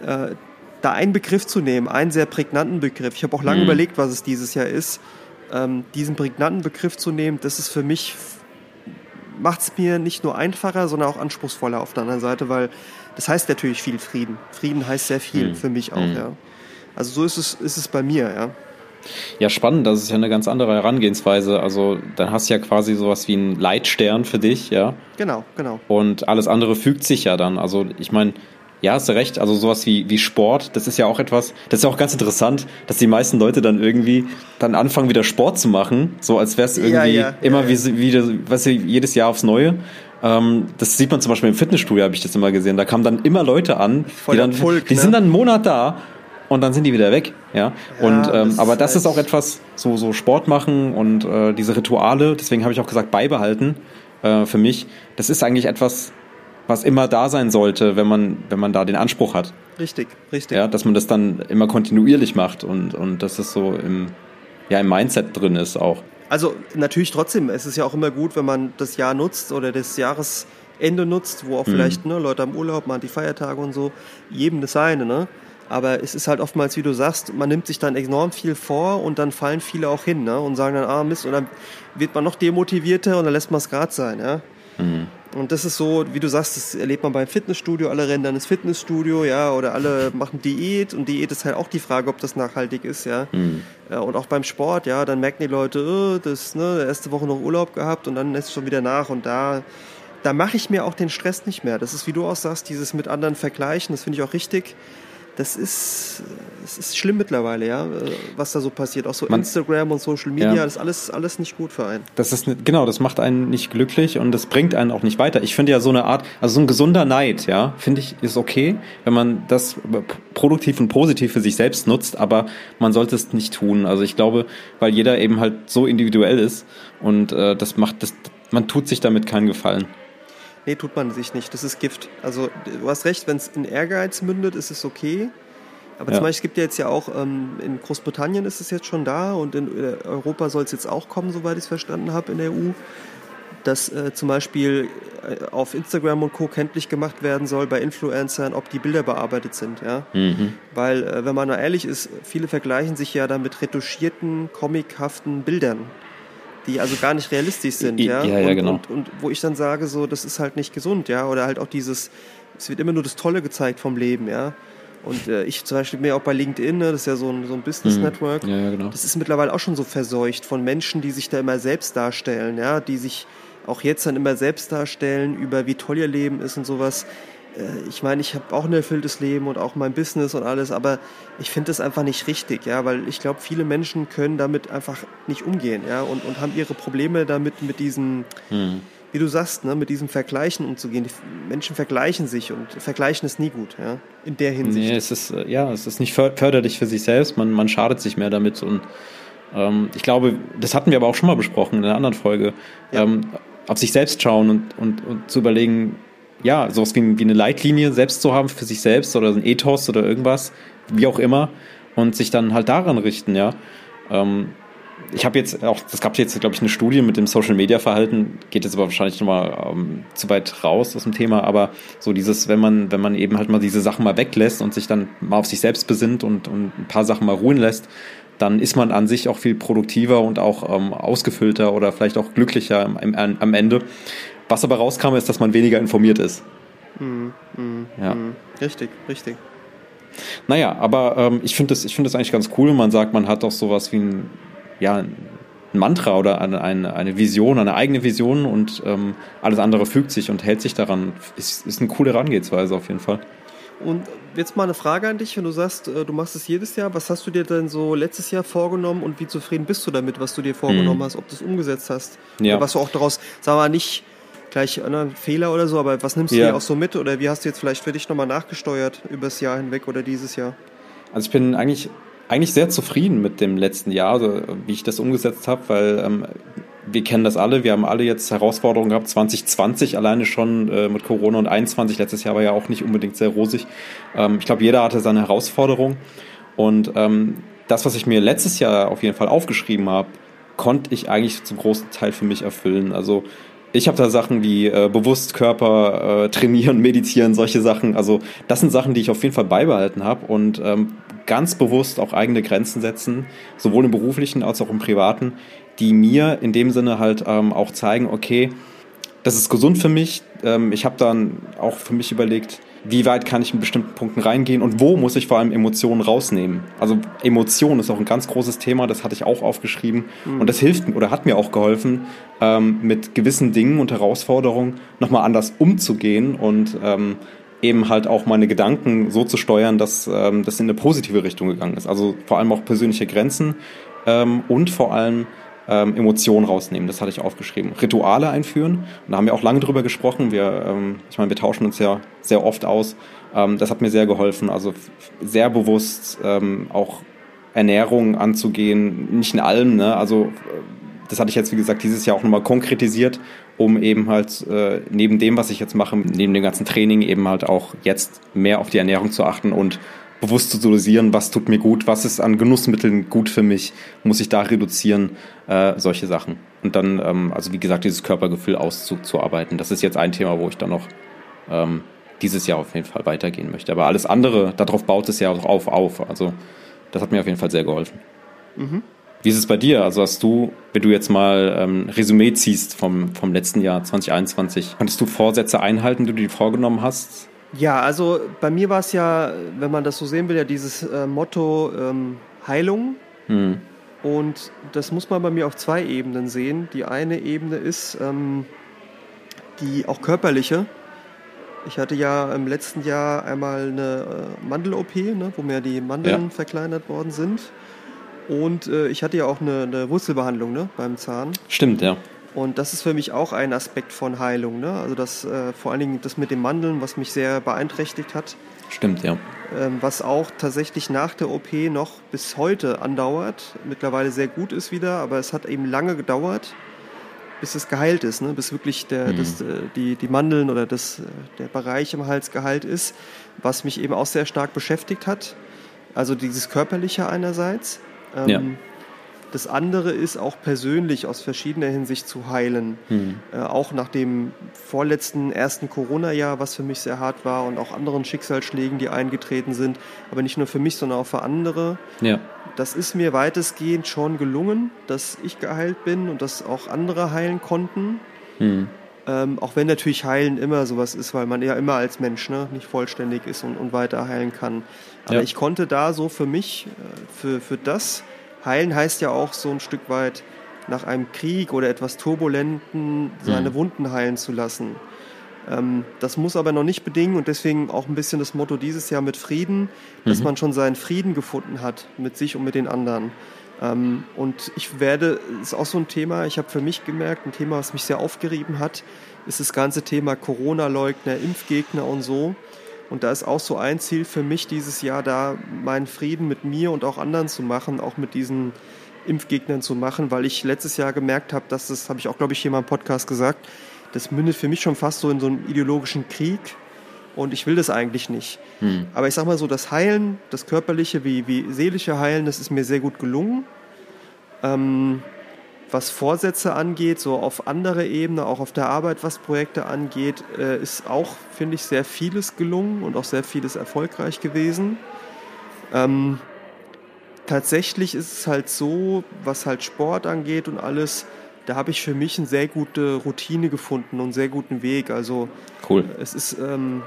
äh, da einen Begriff zu nehmen, einen sehr prägnanten Begriff. Ich habe auch lange mhm. überlegt, was es dieses Jahr ist. Ähm, diesen prägnanten Begriff zu nehmen, das ist für mich, macht es mir nicht nur einfacher, sondern auch anspruchsvoller auf der anderen Seite, weil das heißt natürlich viel Frieden. Frieden heißt sehr viel mhm. für mich auch, mhm. ja. Also so ist es, ist es bei mir, ja. Ja, spannend, das ist ja eine ganz andere Herangehensweise. Also dann hast du ja quasi sowas wie einen Leitstern für dich, ja. Genau, genau. Und alles andere fügt sich ja dann. Also ich meine, ja, hast du recht, also sowas wie, wie Sport, das ist ja auch etwas, das ist ja auch ganz interessant, dass die meisten Leute dann irgendwie dann anfangen, wieder Sport zu machen, so als wäre es irgendwie ja, ja, immer ja, wie, wieder, weißt du, jedes Jahr aufs Neue. Ähm, das sieht man zum Beispiel im Fitnessstudio, habe ich das immer gesehen. Da kamen dann immer Leute an, Voll die, dann, Pulk, die ne? sind dann einen Monat da und dann sind die wieder weg. Ja. ja und ähm, das aber das ist auch etwas, so, so Sport machen und äh, diese Rituale, deswegen habe ich auch gesagt, beibehalten äh, für mich. Das ist eigentlich etwas, was immer da sein sollte, wenn man, wenn man da den Anspruch hat. Richtig, richtig. Ja, dass man das dann immer kontinuierlich macht und, und dass es so im, ja, im Mindset drin ist auch. Also natürlich trotzdem, es ist ja auch immer gut, wenn man das Jahr nutzt oder das Jahresende nutzt, wo auch mhm. vielleicht ne, Leute am Urlaub, mal die Feiertage und so, jedem das seine, ne? Aber es ist halt oftmals, wie du sagst, man nimmt sich dann enorm viel vor und dann fallen viele auch hin ne? und sagen dann, ah Mist, und dann wird man noch demotivierter und dann lässt man es gerade sein. Ja? Mhm. Und das ist so, wie du sagst, das erlebt man beim Fitnessstudio, alle rennen dann ins Fitnessstudio, ja, oder alle machen Diät und Diät ist halt auch die Frage, ob das nachhaltig ist, ja. Mhm. ja und auch beim Sport, ja, dann merken die Leute, oh, das, ne, erste Woche noch Urlaub gehabt und dann ist es schon wieder nach und da, da mache ich mir auch den Stress nicht mehr. Das ist, wie du auch sagst, dieses mit anderen vergleichen, das finde ich auch richtig das ist, das ist schlimm mittlerweile, ja, was da so passiert. Auch so Man- Instagram und Social Media, Ja. das ist alles, alles nicht gut für einen. Das ist ne- genau, das macht einen nicht glücklich und das bringt einen auch nicht weiter. Ich finde ja so eine Art, also so ein gesunder Neid, ja, finde ich, ist okay, wenn man das produktiv und positiv für sich selbst nutzt, aber man sollte es nicht tun. Also ich glaube, weil jeder eben halt so individuell ist und äh, das macht das, man tut sich damit keinen Gefallen. Nee, tut man sich nicht. Das ist Gift. Also du hast recht, wenn es in Ehrgeiz mündet, ist es okay. Aber Ja. zum Beispiel, es gibt ja jetzt ja auch, ähm, in Großbritannien ist es jetzt schon da und in äh, Europa soll es jetzt auch kommen, soweit ich es verstanden habe, in der EU, dass äh, zum Beispiel äh, auf Instagram und Co. kenntlich gemacht werden soll bei Influencern, ob die Bilder bearbeitet sind. Ja? Weil, äh, wenn man mal ehrlich ist, viele vergleichen sich ja dann mit retuschierten, comichaften Bildern, die also gar nicht realistisch sind. Ja, ja, ja, und, genau. Und, und wo ich dann sage, so, das ist halt nicht gesund, ja, oder halt auch dieses, es wird immer nur das Tolle gezeigt vom Leben, ja. Und äh, ich zum Beispiel mir auch bei LinkedIn, ne, das ist ja so ein, so ein Business Network, Ja, ja, genau. das ist mittlerweile auch schon so verseucht von Menschen, die sich da immer selbst darstellen, ja, die sich auch jetzt dann immer selbst darstellen über wie toll ihr Leben ist und sowas. Äh, Ich meine, ich habe auch ein erfülltes Leben und auch mein Business und alles, aber ich finde das einfach nicht richtig, ja, weil ich glaube, viele Menschen können damit einfach nicht umgehen, ja, und, und haben ihre Probleme damit mit diesem, Hm. wie du sagst, ne, mit diesem Vergleichen umzugehen. Die Menschen vergleichen sich und vergleichen ist nie gut, ja, in der Hinsicht. Nee, es ist, äh, ja, es ist nicht för- förderlich für sich selbst, man, man schadet sich mehr damit und ähm, ich glaube, das hatten wir aber auch schon mal besprochen in einer anderen Folge, Ja. ähm, auf sich selbst schauen und, und, und zu überlegen, ja, sowas wie, eine Leitlinie selbst zu haben für sich selbst oder ein Ethos oder irgendwas, wie auch immer, und sich dann halt daran richten, ja. Ähm, ich habe jetzt auch, das gab jetzt, glaube ich, eine Studie mit dem Social Media Verhalten, geht jetzt aber wahrscheinlich nochmal ähm, zu weit raus aus dem Thema, aber so dieses, wenn man, wenn man eben halt mal diese Sachen mal weglässt und sich dann mal auf sich selbst besinnt und, und ein paar Sachen mal ruhen lässt, dann ist man an sich auch viel produktiver und auch ähm, ausgefüllter oder vielleicht auch glücklicher am, am Ende. Was aber rauskam, ist, dass man weniger informiert ist. ja. Mhm. Richtig, richtig. Naja, aber ähm, ich finde das, ich finde das eigentlich ganz cool. Man sagt, man hat auch sowas wie ein, ja, ein Mantra oder eine, eine, eine Vision, eine eigene Vision und ähm, alles andere fügt sich und hält sich daran. Ist, ist eine coole Herangehensweise auf jeden Fall. Und jetzt mal eine Frage an dich, wenn du sagst, äh, du machst es jedes Jahr, was hast du dir denn so letztes Jahr vorgenommen und wie zufrieden bist du damit, was du dir vorgenommen hast, ob du es umgesetzt hast? Mhm. Ja. Oder was du auch daraus, sagen wir mal, nicht gleich äh, Fehler oder so, aber was nimmst du Ja. dir auch so mit oder wie hast du jetzt vielleicht für dich nochmal nachgesteuert übers Jahr hinweg oder dieses Jahr? Also ich bin eigentlich, eigentlich sehr zufrieden mit dem letzten Jahr, also wie ich das umgesetzt habe, weil ähm, wir kennen das alle, wir haben alle jetzt Herausforderungen gehabt, 2020 alleine schon äh, mit Corona und 21, letztes Jahr war ja auch nicht unbedingt sehr rosig. Ähm, ich glaube, jeder hatte seine Herausforderung und ähm, das, was ich mir letztes Jahr auf jeden Fall aufgeschrieben habe, konnte ich eigentlich zum großen Teil für mich erfüllen. Also ich habe da Sachen wie äh, bewusst Körper äh, trainieren, meditieren, solche Sachen. Also das sind Sachen, die ich auf jeden Fall beibehalten habe und ähm, ganz bewusst auch eigene Grenzen setzen, sowohl im beruflichen als auch im privaten, die mir in dem Sinne halt ähm, auch zeigen, okay, das ist gesund für mich. Ähm, ich habe dann auch für mich überlegt, wie weit kann ich in bestimmten Punkten reingehen und wo muss ich vor allem Emotionen rausnehmen. Also Emotion ist auch ein ganz großes Thema, das hatte ich auch aufgeschrieben und das hilft mir oder hat mir auch geholfen, ähm, mit gewissen Dingen und Herausforderungen nochmal anders umzugehen und ähm, eben halt auch meine Gedanken so zu steuern, dass ähm, das in eine positive Richtung gegangen ist. Also vor allem auch persönliche Grenzen ähm, und vor allem ähm, Emotionen rausnehmen. Das hatte ich aufgeschrieben. Rituale einführen. Und da haben wir auch lange drüber gesprochen. Wir, ähm, ich meine, wir tauschen uns ja sehr oft aus. Ähm, das hat mir sehr geholfen. Also sehr bewusst ähm, auch Ernährung anzugehen. Nicht in allem, ne? Also äh, das hatte ich jetzt, wie gesagt, dieses Jahr auch nochmal konkretisiert, um eben halt äh, neben dem, was ich jetzt mache, neben dem ganzen Training eben halt auch jetzt mehr auf die Ernährung zu achten und bewusst zu dosieren, was tut mir gut, was ist an Genussmitteln gut für mich, muss ich da reduzieren, äh, solche Sachen. Und dann, ähm, also wie gesagt, dieses Körpergefühl auszuarbeiten. Das ist jetzt ein Thema, wo ich dann noch ähm, dieses Jahr auf jeden Fall weitergehen möchte. Aber alles andere, darauf baut es ja auch auf, auf. Also das hat mir auf jeden Fall sehr geholfen. Wie ist es bei dir? Also hast du, wenn du jetzt mal ähm, Resümee ziehst vom, vom letzten Jahr 2021, konntest du Vorsätze einhalten, die du dir vorgenommen hast? Ja, also bei mir war es ja, wenn man das so sehen will, ja dieses äh, Motto ähm, Heilung. Hm. Und das muss man bei mir auf zwei Ebenen sehen. Die eine Ebene ist ähm, die auch körperliche. Ich hatte ja im letzten Jahr einmal eine äh, Mandel-OP, ne, wo mir die Mandeln Ja. verkleinert worden sind. Und äh, ich hatte ja auch eine, eine Wurzelbehandlung ne, beim Zahn. Stimmt, ja. Und das ist für mich auch ein Aspekt von Heilung. Ne? Also das äh, vor allen Dingen das mit den Mandeln, was mich sehr beeinträchtigt hat, Stimmt, ja. ähm, was auch tatsächlich nach der OP noch bis heute andauert. Mittlerweile sehr gut ist wieder, aber es hat eben lange gedauert, bis es geheilt ist, ne? bis wirklich der, das, äh, die, die Mandeln oder das, äh, der Bereich im Hals geheilt ist, was mich eben auch sehr stark beschäftigt hat. Also dieses Körperliche einerseits. Ähm, Ja. Das andere ist auch persönlich aus verschiedener Hinsicht zu heilen. Äh, auch nach dem vorletzten ersten Corona-Jahr, was für mich sehr hart war und auch anderen Schicksalsschlägen, die eingetreten sind. Aber nicht nur für mich, sondern auch für andere. Ja. Das ist mir weitestgehend schon gelungen, dass ich geheilt bin und dass auch andere heilen konnten. Hm. Ähm, auch wenn natürlich Heilen immer sowas ist, weil man ja immer als Mensch ne, nicht vollständig ist und, und weiter heilen kann. Aber Ja. ich konnte da so für mich, äh, für, für das, heilen heißt ja auch so ein Stück weit nach einem Krieg oder etwas Turbulenten seine Mhm. Wunden heilen zu lassen. Ähm, das muss aber noch nicht bedingen und deswegen auch ein bisschen das Motto dieses Jahr mit Frieden, dass man schon seinen Frieden gefunden hat mit sich und mit den anderen. Ähm, und ich werde, ist auch so ein Thema, ich habe für mich gemerkt, ein Thema, was mich sehr aufgerieben hat, ist das ganze Thema Corona-Leugner, Impfgegner und so. Und da ist auch so ein Ziel für mich dieses Jahr da, meinen Frieden mit mir und auch anderen zu machen, auch mit diesen Impfgegnern zu machen, weil ich letztes Jahr gemerkt habe, dass das, habe ich auch, glaube ich, hier mal im Podcast gesagt, das mündet für mich schon fast so in so einem ideologischen Krieg und ich will das eigentlich nicht. Aber ich sag mal so, das Heilen, das körperliche wie, wie seelische Heilen, das ist mir sehr gut gelungen. Ähm, was Vorsätze angeht, so auf andere Ebene, auch auf der Arbeit, was Projekte angeht, äh, ist auch, finde ich, sehr vieles gelungen und auch sehr vieles erfolgreich gewesen. Ähm, tatsächlich ist es halt so, was halt Sport angeht und alles, da habe ich für mich eine sehr gute Routine gefunden und einen sehr guten Weg. Also Cool. es ist ähm,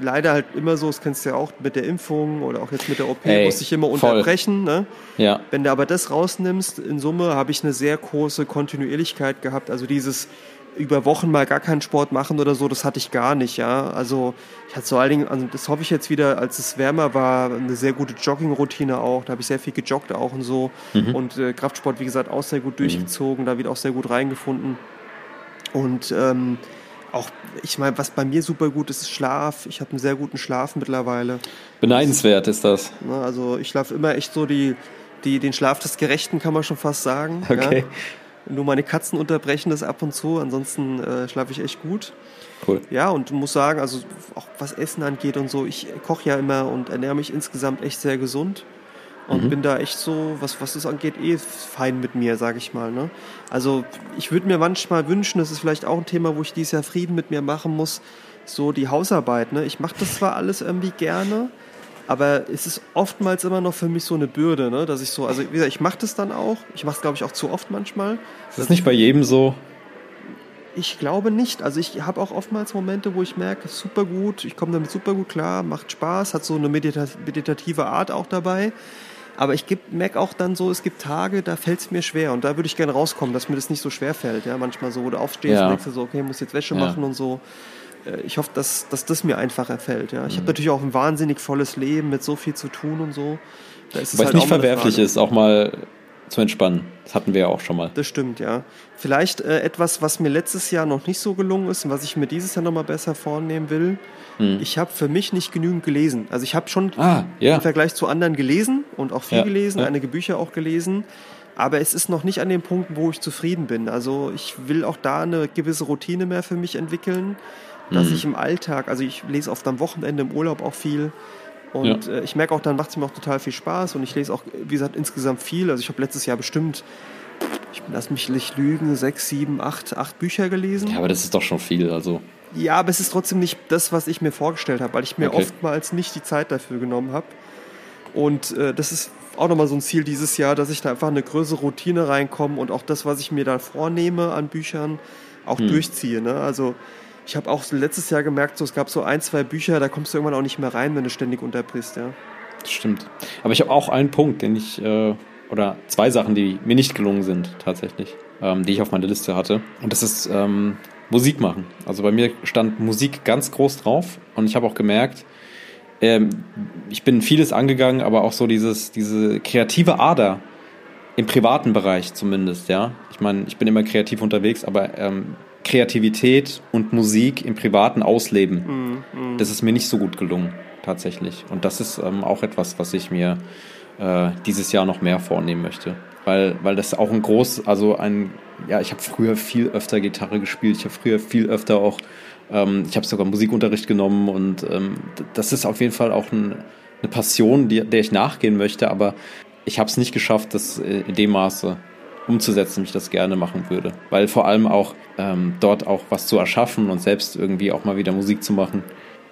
leider halt immer so, das kennst du ja auch mit der Impfung oder auch jetzt mit der OP, Ey, muss ich immer unterbrechen. Ne? Ja. Wenn du aber das rausnimmst, in Summe habe ich eine sehr große Kontinuierlichkeit gehabt. Also dieses über Wochen mal gar keinen Sport machen oder so, das hatte ich gar nicht, ja. Also ich hatte vor allen Dingen, also das hoffe ich jetzt wieder, als es wärmer war, eine sehr gute Jogging-Routine auch. Da habe ich sehr viel gejoggt auch und so. Und äh, Kraftsport, wie gesagt, auch sehr gut durchgezogen, da wieder auch sehr gut reingefunden. Und ähm, auch, ich meine, was bei mir super gut ist, ist Schlaf. Ich habe einen sehr guten Schlaf mittlerweile. Beneidenswert ist das. Ne, also ich schlafe immer echt so die, die, den Schlaf des Gerechten, kann man schon fast sagen. Okay. Ja. Nur meine Katzen unterbrechen das ab und zu, ansonsten äh, schlafe ich echt gut. Cool. Ja, und muss sagen, also auch was Essen angeht und so, ich koche ja immer und ernähre mich insgesamt echt sehr gesund. Und bin da echt so, was, was das angeht, eh fein mit mir, sage ich mal. Ne? Also ich würde mir manchmal wünschen, das ist vielleicht auch ein Thema, wo ich dieses Jahr Frieden mit mir machen muss, so die Hausarbeit. Ne? Ich mache das zwar alles irgendwie gerne, aber es ist oftmals immer noch für mich so eine Bürde, ne? dass ich so, also wie gesagt, ich mache das dann auch. Ich mache es, glaube ich, auch zu oft manchmal. Ist das nicht bei jedem so? Ich glaube nicht. Also ich habe auch oftmals Momente, wo ich merke, super gut, ich komme damit super gut klar, macht Spaß, hat so eine medita meditative Art auch dabei. Aber ich merke auch dann so, es gibt Tage, da fällt es mir schwer und da würde ich gerne rauskommen, dass mir das nicht so schwer fällt. Ja, manchmal so, wo du aufstehst Ja. und denkst so, okay, muss jetzt Wäsche Ja. machen und so. Äh, Ich hoffe, dass, dass das mir einfacher fällt. Ja. Ich habe natürlich auch ein wahnsinnig volles Leben mit so viel zu tun und so. Da ist Weil es halt nicht verwerflich ist, auch mal zu entspannen. Das hatten wir ja auch schon mal. Das stimmt, ja. Vielleicht äh, etwas, was mir letztes Jahr noch nicht so gelungen ist und was ich mir dieses Jahr nochmal besser vornehmen will. Ich habe für mich nicht genügend gelesen. Also ich habe schon Hm. Ah, ja. im Vergleich zu anderen gelesen und auch viel Ja, gelesen, ja. einige Bücher auch gelesen. Aber es ist noch nicht an dem Punkt, wo ich zufrieden bin. Also ich will auch da eine gewisse Routine mehr für mich entwickeln, dass Hm. ich im Alltag, also ich lese oft am Wochenende im Urlaub auch viel. Und äh, ich merke auch, dann macht es mir auch total viel Spaß und ich lese auch, wie gesagt, insgesamt viel. Also ich habe letztes Jahr bestimmt, ich lass mich nicht lügen, sechs, sieben, acht, acht Bücher gelesen. Ja, aber das ist doch schon viel. Also, Ja, aber es ist trotzdem nicht das, was ich mir vorgestellt habe, weil ich mir Okay. oftmals nicht die Zeit dafür genommen habe. Und äh, das ist auch nochmal so ein Ziel dieses Jahr, dass ich da einfach eine größere Routine reinkomme und auch das, was ich mir da vornehme an Büchern, auch Hm. durchziehe. Ne? Also ich habe auch letztes Jahr gemerkt, so, es gab so ein, zwei Bücher, da kommst du irgendwann auch nicht mehr rein, wenn du ständig unterbrichst. Ja? das stimmt. Aber ich habe auch einen Punkt, den ich, äh, oder zwei Sachen, die mir nicht gelungen sind, tatsächlich, ähm, die ich auf meiner Liste hatte. Und das ist, ähm, Musik machen. Also bei mir stand Musik ganz groß drauf und ich habe auch gemerkt, ähm, ich bin vieles angegangen, aber auch so dieses, diese kreative Ader im privaten Bereich zumindest, ja. Ich meine, ich bin immer kreativ unterwegs, aber ähm, Kreativität und Musik im privaten Ausleben, mm, mm. das ist mir nicht so gut gelungen, tatsächlich. Und das ist ähm, auch etwas, was ich mir äh, dieses Jahr noch mehr vornehmen möchte. Weil, weil das auch ein groß, also ein, ja, ich habe früher viel öfter Gitarre gespielt, ich habe früher viel öfter auch, ähm, ich habe sogar Musikunterricht genommen und ähm, das ist auf jeden Fall auch ein, eine Passion, die, der ich nachgehen möchte, aber ich habe es nicht geschafft, das äh, in dem Maße umzusetzen, wie ich das gerne machen würde. Weil vor allem auch ähm, dort auch was zu erschaffen und selbst irgendwie auch mal wieder Musik zu machen,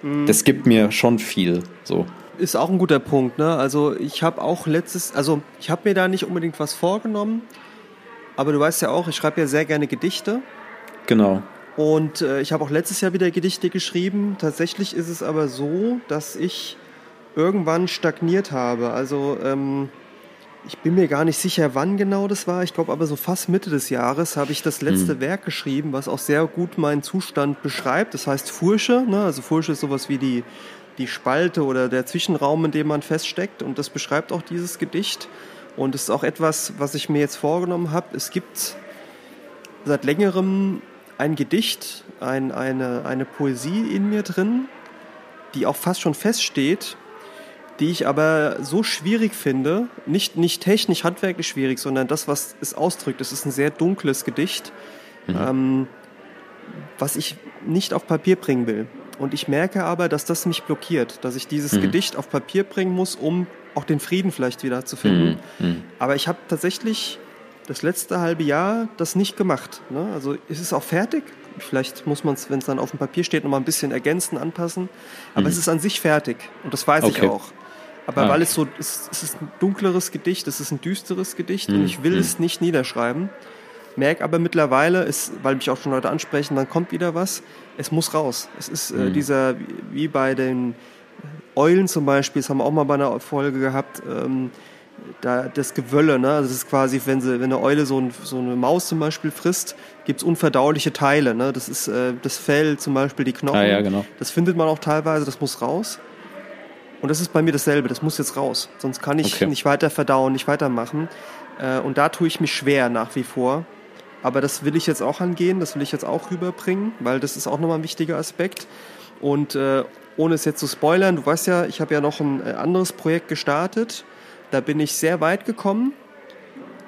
mhm. das gibt mir schon viel. So. Ist auch ein guter Punkt. Ne? Also ich habe auch letztes, also ich habe mir da nicht unbedingt was vorgenommen, aber du weißt ja auch, ich schreibe ja sehr gerne Gedichte. Genau. Und äh, ich habe auch letztes Jahr wieder Gedichte geschrieben. Tatsächlich ist es aber so, dass ich irgendwann stagniert habe. Also ähm, ich bin mir gar nicht sicher, wann genau das war. Ich glaube aber so fast Mitte des Jahres habe ich das letzte mhm. Werk geschrieben, was auch sehr gut meinen Zustand beschreibt. Das heißt Fursche. Ne? Also Fursche ist sowas wie die, die Spalte oder der Zwischenraum, in dem man feststeckt. Und das beschreibt auch dieses Gedicht. Und es ist auch etwas, was ich mir jetzt vorgenommen habe. Es gibt seit längerem ein Gedicht, ein, eine, eine Poesie in mir drin, die auch fast schon feststeht die ich aber so schwierig finde, nicht, nicht technisch, handwerklich schwierig, sondern das, was es ausdrückt. Es ist ein sehr dunkles Gedicht, mhm. ähm, was ich nicht auf Papier bringen will. Und ich merke aber, dass das mich blockiert, dass ich dieses mhm. Gedicht auf Papier bringen muss, um auch den Frieden vielleicht wieder zu finden. Mhm. mhm. Aber ich habe tatsächlich das letzte halbe Jahr das nicht gemacht. Ne? Also ist es auch fertig. Vielleicht muss man es, wenn es dann auf dem Papier steht, noch mal ein bisschen ergänzen, anpassen. Aber mhm. es ist an sich fertig. Und das weiß okay. ich auch. Aber ah. weil es so, es, es, ist ein dunkleres Gedicht, es ist ein düsteres Gedicht mhm. und ich will mhm. es nicht niederschreiben. Merke aber mittlerweile, es, weil mich auch schon Leute ansprechen, dann kommt wieder was, es muss raus. Es ist äh, mhm. dieser, wie bei den Eulen zum Beispiel, das haben wir auch mal bei einer Folge gehabt, ähm, da das Gewölle, ne? Also das ist quasi, wenn, sie, wenn eine Eule so, ein, so eine Maus zum Beispiel frisst, gibt es unverdauliche Teile. Ne? Das ist äh, das Fell, zum Beispiel die Knochen. Ah, ja, genau. Das findet man auch teilweise, das muss raus. Und das ist bei mir dasselbe, das muss jetzt raus. Sonst kann ich okay. nicht weiter verdauen, nicht weitermachen. Äh, und da tue ich mich schwer nach wie vor. Aber das will ich jetzt auch angehen, das will ich jetzt auch rüberbringen, weil das ist auch nochmal ein wichtiger Aspekt. Und äh, ohne es jetzt zu spoilern, du weißt ja, ich habe ja noch ein äh, anderes Projekt gestartet. Da bin ich sehr weit gekommen,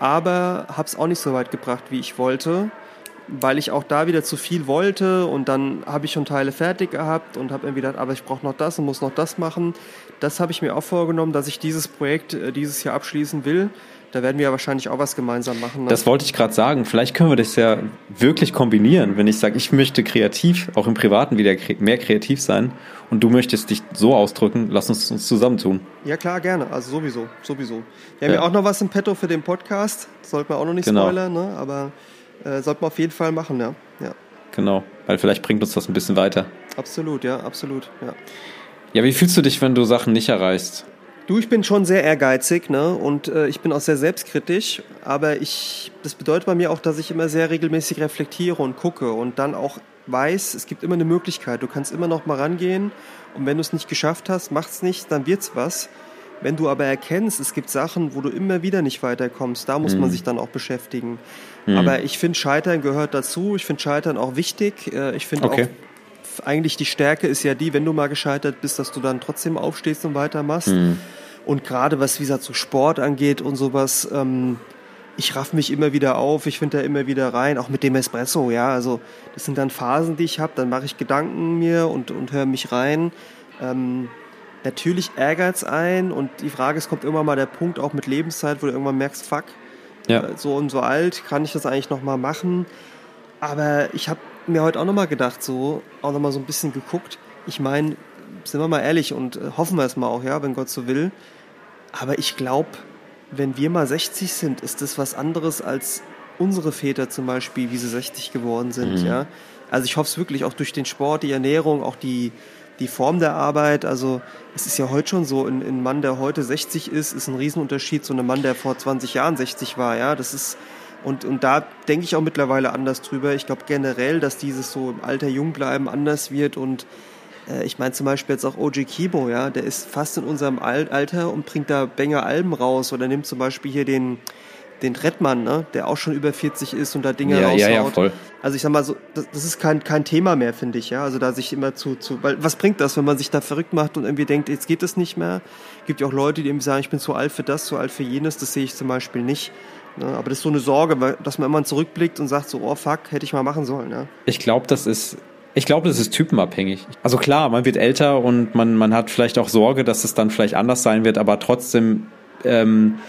aber habe es auch nicht so weit gebracht, wie ich wollte weil ich auch da wieder zu viel wollte und dann habe ich schon Teile fertig gehabt und habe irgendwie gedacht, aber ich brauche noch das und muss noch das machen. Das habe ich mir auch vorgenommen, dass ich dieses Projekt äh, dieses Jahr abschließen will. Da werden wir ja wahrscheinlich auch was gemeinsam machen. Ne? Das wollte ich gerade sagen. Vielleicht können wir das ja wirklich kombinieren, wenn ich sage, ich möchte kreativ, auch im Privaten wieder mehr kreativ sein und du möchtest dich so ausdrücken, lass uns uns zusammentun. Ja klar, gerne. Also sowieso, sowieso. Wir haben ja, ja auch noch was im Petto für den Podcast. Das sollte man auch noch nicht genau. spoilern, ne? aber äh, sollte man auf jeden Fall machen, ja. ja. Genau, weil vielleicht bringt uns das ein bisschen weiter. Absolut, ja, absolut, ja. Ja, wie fühlst du dich, wenn du Sachen nicht erreichst? Du, ich bin schon sehr ehrgeizig, ne? Und äh, ich bin auch sehr selbstkritisch, aber ich, das bedeutet bei mir auch, dass ich immer sehr regelmäßig reflektiere und gucke und dann auch weiß, es gibt immer eine Möglichkeit. Du kannst immer noch mal rangehen und wenn du es nicht geschafft hast, macht's nicht, dann wird's was. Wenn du aber erkennst, es gibt Sachen, wo du immer wieder nicht weiterkommst, da muss mhm. man sich dann auch beschäftigen. Mhm. Aber ich finde, Scheitern gehört dazu. Ich finde Scheitern auch wichtig. Äh, ich finde okay. auch, eigentlich die Stärke ist ja die, wenn du mal gescheitert bist, dass du dann trotzdem aufstehst und weitermachst. Mhm. Und gerade was, wie gesagt, so Sport angeht und sowas, ähm, ich raff mich immer wieder auf, ich finde da immer wieder rein, auch mit dem Espresso, ja. Also das sind dann Phasen, die ich habe, dann mache ich Gedanken mir und, und höre mich rein. Ähm, natürlich ärgert es ein und die Frage, es kommt immer mal der Punkt auch mit Lebenszeit, wo du irgendwann merkst, fuck, ja. So und so alt, kann ich das eigentlich nochmal machen? Aber ich habe mir heute auch nochmal gedacht, so, auch nochmal so ein bisschen geguckt. Ich meine, sind wir mal ehrlich und äh, hoffen wir es mal auch, ja, wenn Gott so will. Aber ich glaube, wenn wir mal 60 sind, ist das was anderes als unsere Väter zum Beispiel, wie sie 60 geworden sind, mhm. ja. Also ich hoffe es wirklich auch durch den Sport, die Ernährung, auch die, die Form der Arbeit, also es ist ja heute schon so, ein, ein Mann, der heute 60 ist, ist ein Riesenunterschied zu einem Mann, der vor 20 Jahren 60 war, ja, das ist, Und, und da denke ich auch mittlerweile anders drüber. Ich glaube generell, dass dieses so im Alter jung bleiben anders wird und äh, ich meine zum Beispiel jetzt auch OG Kibo, ja, der ist fast in unserem Alter und bringt da Bänger Alben raus oder nimmt zum Beispiel hier den, den Trettmann, ne, der auch schon über 40 ist und da Dinge ja, raushaut. Ja, ja, voll. Also ich sag mal so, das, das ist kein, kein Thema mehr, finde ich, ja. Also da sich immer zu, zu, weil was bringt das, wenn man sich da verrückt macht und irgendwie denkt, jetzt geht es nicht mehr? Gibt ja auch Leute, die irgendwie sagen, ich bin zu alt für das, zu alt für jenes, das sehe ich zum Beispiel nicht. Ne? Aber das ist so eine Sorge, dass man immer zurückblickt und sagt so, oh fuck, hätte ich mal machen sollen. Ja? Ich glaube, das ist ich glaube, das ist typenabhängig. Also klar, man wird älter und man, man hat vielleicht auch Sorge, dass es dann vielleicht anders sein wird, aber trotzdem ähm,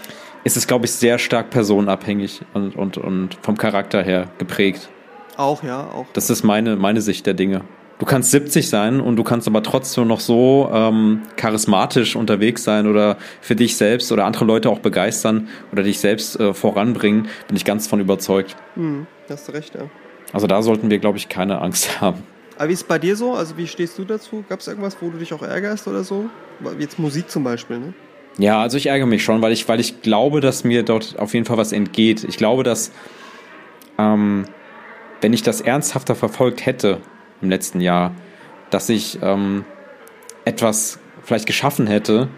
ist es, glaube ich, sehr stark personenabhängig und, und, und vom Charakter her geprägt. Auch, ja, auch. Das ist meine, meine Sicht der Dinge. Du kannst 70 sein und du kannst aber trotzdem noch so ähm, charismatisch unterwegs sein oder für dich selbst oder andere Leute auch begeistern oder dich selbst äh, voranbringen, bin ich ganz von überzeugt. Hm, hast du recht, ja. Also da sollten wir, glaube ich, keine Angst haben. Aber wie ist es bei dir so? Also wie stehst du dazu? Gab es irgendwas, wo du dich auch ärgerst oder so? Jetzt Musik zum Beispiel, ne? Ja, also ich ärgere mich schon, weil ich, weil ich glaube, dass mir dort auf jeden Fall was entgeht. Ich glaube, dass ähm, wenn ich das ernsthafter verfolgt hätte im letzten Jahr, dass ich ähm, etwas vielleicht geschaffen hätte,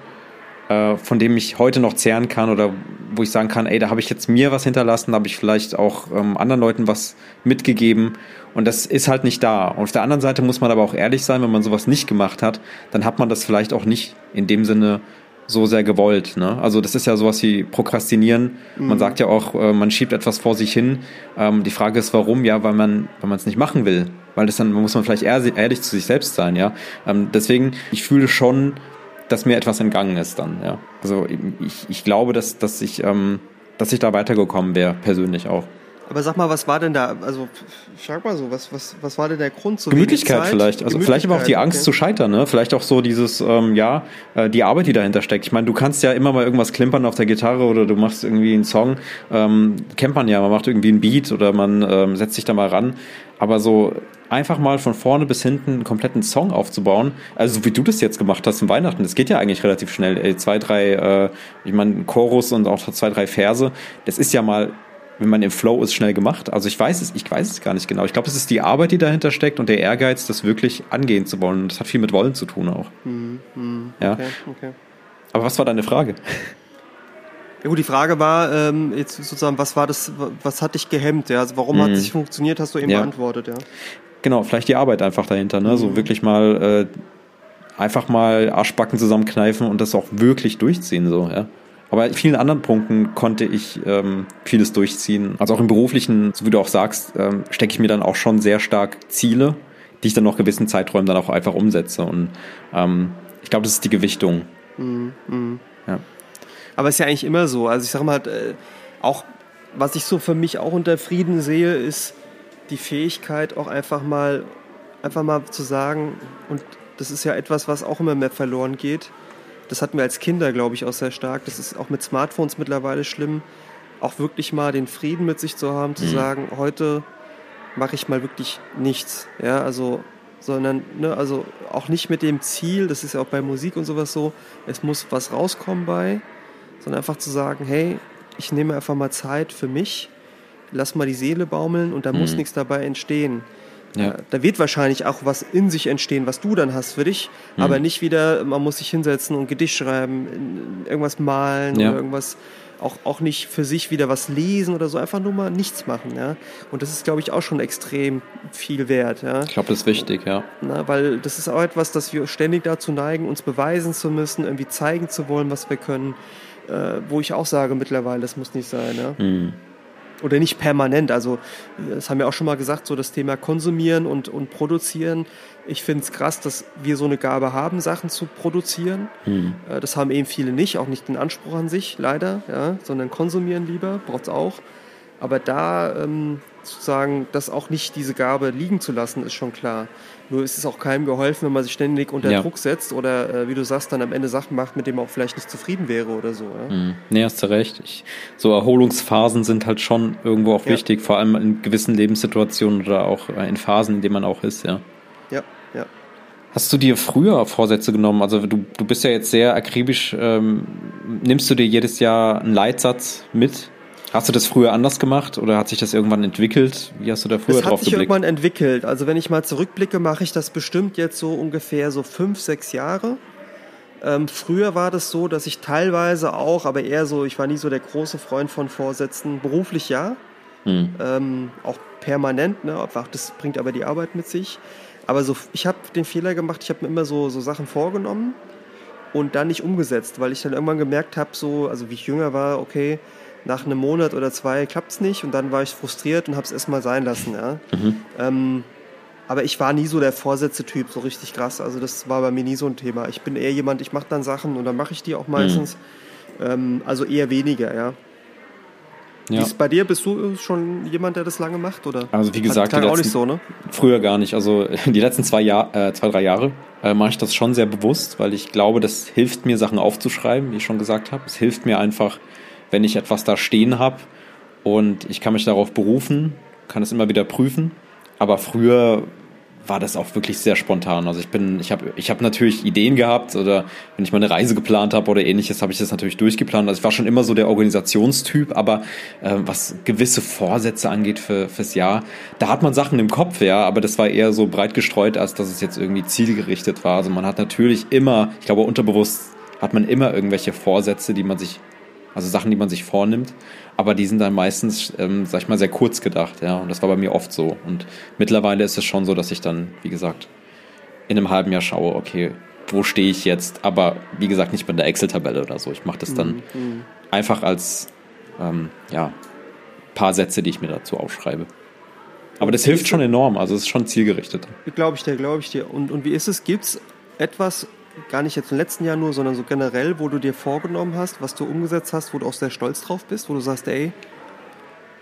äh, von dem ich heute noch zehren kann oder wo ich sagen kann, ey, da habe ich jetzt mir was hinterlassen, da habe ich vielleicht auch ähm, anderen Leuten was mitgegeben und das ist halt nicht da. Und auf der anderen Seite muss man aber auch ehrlich sein, wenn man sowas nicht gemacht hat, dann hat man das vielleicht auch nicht in dem Sinne so sehr gewollt. Ne? Also das ist ja sowas wie Prokrastinieren. Mhm. Man sagt ja auch, äh, man schiebt etwas vor sich hin. Ähm, die Frage ist, warum? Ja, weil man, weil man es nicht machen will. Weil das dann muss man vielleicht ehrlich zu sich selbst sein. Ja, ähm, deswegen ich fühle schon, dass mir etwas entgangen ist dann. Ja, also ich, ich glaube, dass dass ich ähm, dass ich da weitergekommen wäre persönlich auch. Aber sag mal, was war denn da, also sag mal so, was, was, was war denn der Grund? So Gemütlichkeit vielleicht. Also vielleicht aber auch die Angst okay. zu scheitern, ne? Vielleicht auch so dieses, ähm, ja, äh, die Arbeit, die dahinter steckt. Ich meine, du kannst ja immer mal irgendwas klimpern auf der Gitarre oder du machst irgendwie einen Song. Ähm, kennt man ja, man macht irgendwie einen Beat oder man ähm, setzt sich da mal ran. Aber so einfach mal von vorne bis hinten einen kompletten Song aufzubauen, also so wie du das jetzt gemacht hast zum Weihnachten, das geht ja eigentlich relativ schnell. Ey, zwei, drei, äh, ich meine, Chorus und auch zwei, drei Verse, das ist ja mal wenn man im Flow ist, schnell gemacht. Also ich weiß es, ich weiß es gar nicht genau. Ich glaube, es ist die Arbeit, die dahinter steckt und der Ehrgeiz, das wirklich angehen zu wollen. Und das hat viel mit Wollen zu tun auch. Mhm, mh, ja. Okay, okay. Aber was war deine Frage? Ja gut, die Frage war ähm, jetzt sozusagen, was war das, was hat dich gehemmt? Ja? Also warum mhm. hat es nicht funktioniert, hast du eben ja. beantwortet, ja. Genau, vielleicht die Arbeit einfach dahinter, ne? Mhm. So wirklich mal äh, einfach mal Arschbacken zusammenkneifen und das auch wirklich durchziehen, so, ja. Aber in vielen anderen Punkten konnte ich ähm, vieles durchziehen. Also auch im beruflichen, so wie du auch sagst, ähm, stecke ich mir dann auch schon sehr stark Ziele, die ich dann noch gewissen Zeiträumen dann auch einfach umsetze. Und ähm, ich glaube, das ist die Gewichtung. Mhm, mh. Ja. Aber es ist ja eigentlich immer so. Also ich sage mal, äh, auch was ich so für mich auch unter Frieden sehe, ist die Fähigkeit auch einfach mal, einfach mal zu sagen, und das ist ja etwas, was auch immer mehr verloren geht, das hatten wir als Kinder, glaube ich, auch sehr stark. Das ist auch mit Smartphones mittlerweile schlimm, auch wirklich mal den Frieden mit sich zu haben, zu mhm. sagen, heute mache ich mal wirklich nichts. Ja, also, sondern, ne, also auch nicht mit dem Ziel, das ist ja auch bei Musik und sowas so, es muss was rauskommen bei, sondern einfach zu sagen, hey, ich nehme einfach mal Zeit für mich, lass mal die Seele baumeln und da mhm. muss nichts dabei entstehen. Ja. Da wird wahrscheinlich auch was in sich entstehen, was du dann hast für dich, mhm. aber nicht wieder, man muss sich hinsetzen und Gedicht schreiben, irgendwas malen ja. oder irgendwas, auch, auch nicht für sich wieder was lesen oder so, einfach nur mal nichts machen. Ja? Und das ist, glaube ich, auch schon extrem viel wert. Ja? Ich glaube, das ist wichtig, ja. Na, weil das ist auch etwas, dass wir ständig dazu neigen, uns beweisen zu müssen, irgendwie zeigen zu wollen, was wir können, äh, wo ich auch sage mittlerweile, das muss nicht sein. Ja? Mhm oder nicht permanent. Also, das haben wir auch schon mal gesagt, so das Thema Konsumieren und, und Produzieren. Ich finde es krass, dass wir so eine Gabe haben, Sachen zu produzieren. Mhm. Das haben eben viele nicht, auch nicht den Anspruch an sich, leider, ja, sondern konsumieren lieber, braucht es auch. Aber da ähm, sozusagen das auch nicht diese Gabe liegen zu lassen, ist schon klar. Nur ist es auch keinem geholfen, wenn man sich ständig unter ja. Druck setzt oder, äh, wie du sagst, dann am Ende Sachen macht, mit denen man auch vielleicht nicht zufrieden wäre oder so. Ja? Mhm. Nee, hast du recht. Ich, so Erholungsphasen sind halt schon irgendwo auch ja. wichtig, vor allem in gewissen Lebenssituationen oder auch äh, in Phasen, in denen man auch ist, ja. Ja, ja. Hast du dir früher Vorsätze genommen? Also du, du bist ja jetzt sehr akribisch. Ähm, nimmst du dir jedes Jahr einen Leitsatz mit? Hast du das früher anders gemacht oder hat sich das irgendwann entwickelt? Wie hast du da früher das drauf hat sich geblickt? irgendwann entwickelt. Also wenn ich mal zurückblicke, mache ich das bestimmt jetzt so ungefähr so fünf, sechs Jahre. Ähm, früher war das so, dass ich teilweise auch, aber eher so, ich war nie so der große Freund von Vorsätzen, beruflich ja, Hm. ähm, auch permanent, ne? das bringt aber die Arbeit mit sich. Aber so, ich habe den Fehler gemacht, ich habe mir immer so, so Sachen vorgenommen und dann nicht umgesetzt, weil ich dann irgendwann gemerkt habe, so, also wie ich jünger war, okay, nach einem Monat oder zwei klappt's nicht und dann war ich frustriert und habe es erstmal sein lassen. Ja? Ähm, aber ich war nie so der Vorsätze-Typ, so richtig krass. Also das war bei mir nie so ein Thema. Ich bin eher jemand, ich mache dann Sachen und dann mache ich die auch meistens. Ähm, also eher weniger, ja. Wie Ja. ist bei dir? Bist du schon jemand, der das lange macht? Oder? Also wie gesagt, die auch nicht letzten- so, ne? Früher gar nicht. Also die letzten zwei, Jahr, äh, zwei drei Jahre äh, mache ich das schon sehr bewusst, weil ich glaube, das hilft mir, Sachen aufzuschreiben, wie ich schon gesagt habe. Es hilft mir einfach, wenn ich etwas da stehen habe und ich kann mich darauf berufen, kann es immer wieder prüfen. Aber früher war das auch wirklich sehr spontan. Also ich bin, ich habe, ich habe natürlich Ideen gehabt oder wenn ich mal eine Reise geplant habe oder ähnliches, habe ich das natürlich durchgeplant. Also ich war schon immer so der Organisationstyp, aber äh, was gewisse Vorsätze angeht für, fürs Jahr, da hat man Sachen im Kopf, ja, aber das war eher so breit gestreut, als dass es jetzt irgendwie zielgerichtet war. Also man hat natürlich immer, ich glaube unterbewusst hat man immer irgendwelche Vorsätze, die man sich also Sachen, die man sich vornimmt, aber die sind dann meistens, ähm, sag ich mal, sehr kurz gedacht, ja. Und das war bei mir oft so. Und mittlerweile ist es schon so, dass ich dann, wie gesagt, in einem halben Jahr schaue, okay, wo stehe ich jetzt? Aber wie gesagt, nicht bei der Excel-Tabelle oder so. Ich mache das dann einfach als ähm, ja, paar Sätze, die ich mir dazu aufschreibe. Aber das hilft schon enorm, also es ist schon zielgerichtet. Glaube ich dir, glaube ich dir. Und, und wie ist es? Gibt es etwas, gar nicht jetzt im letzten Jahr nur, sondern so generell, wo du dir vorgenommen hast, was du umgesetzt hast, wo du auch sehr stolz drauf bist, wo du sagst, ey,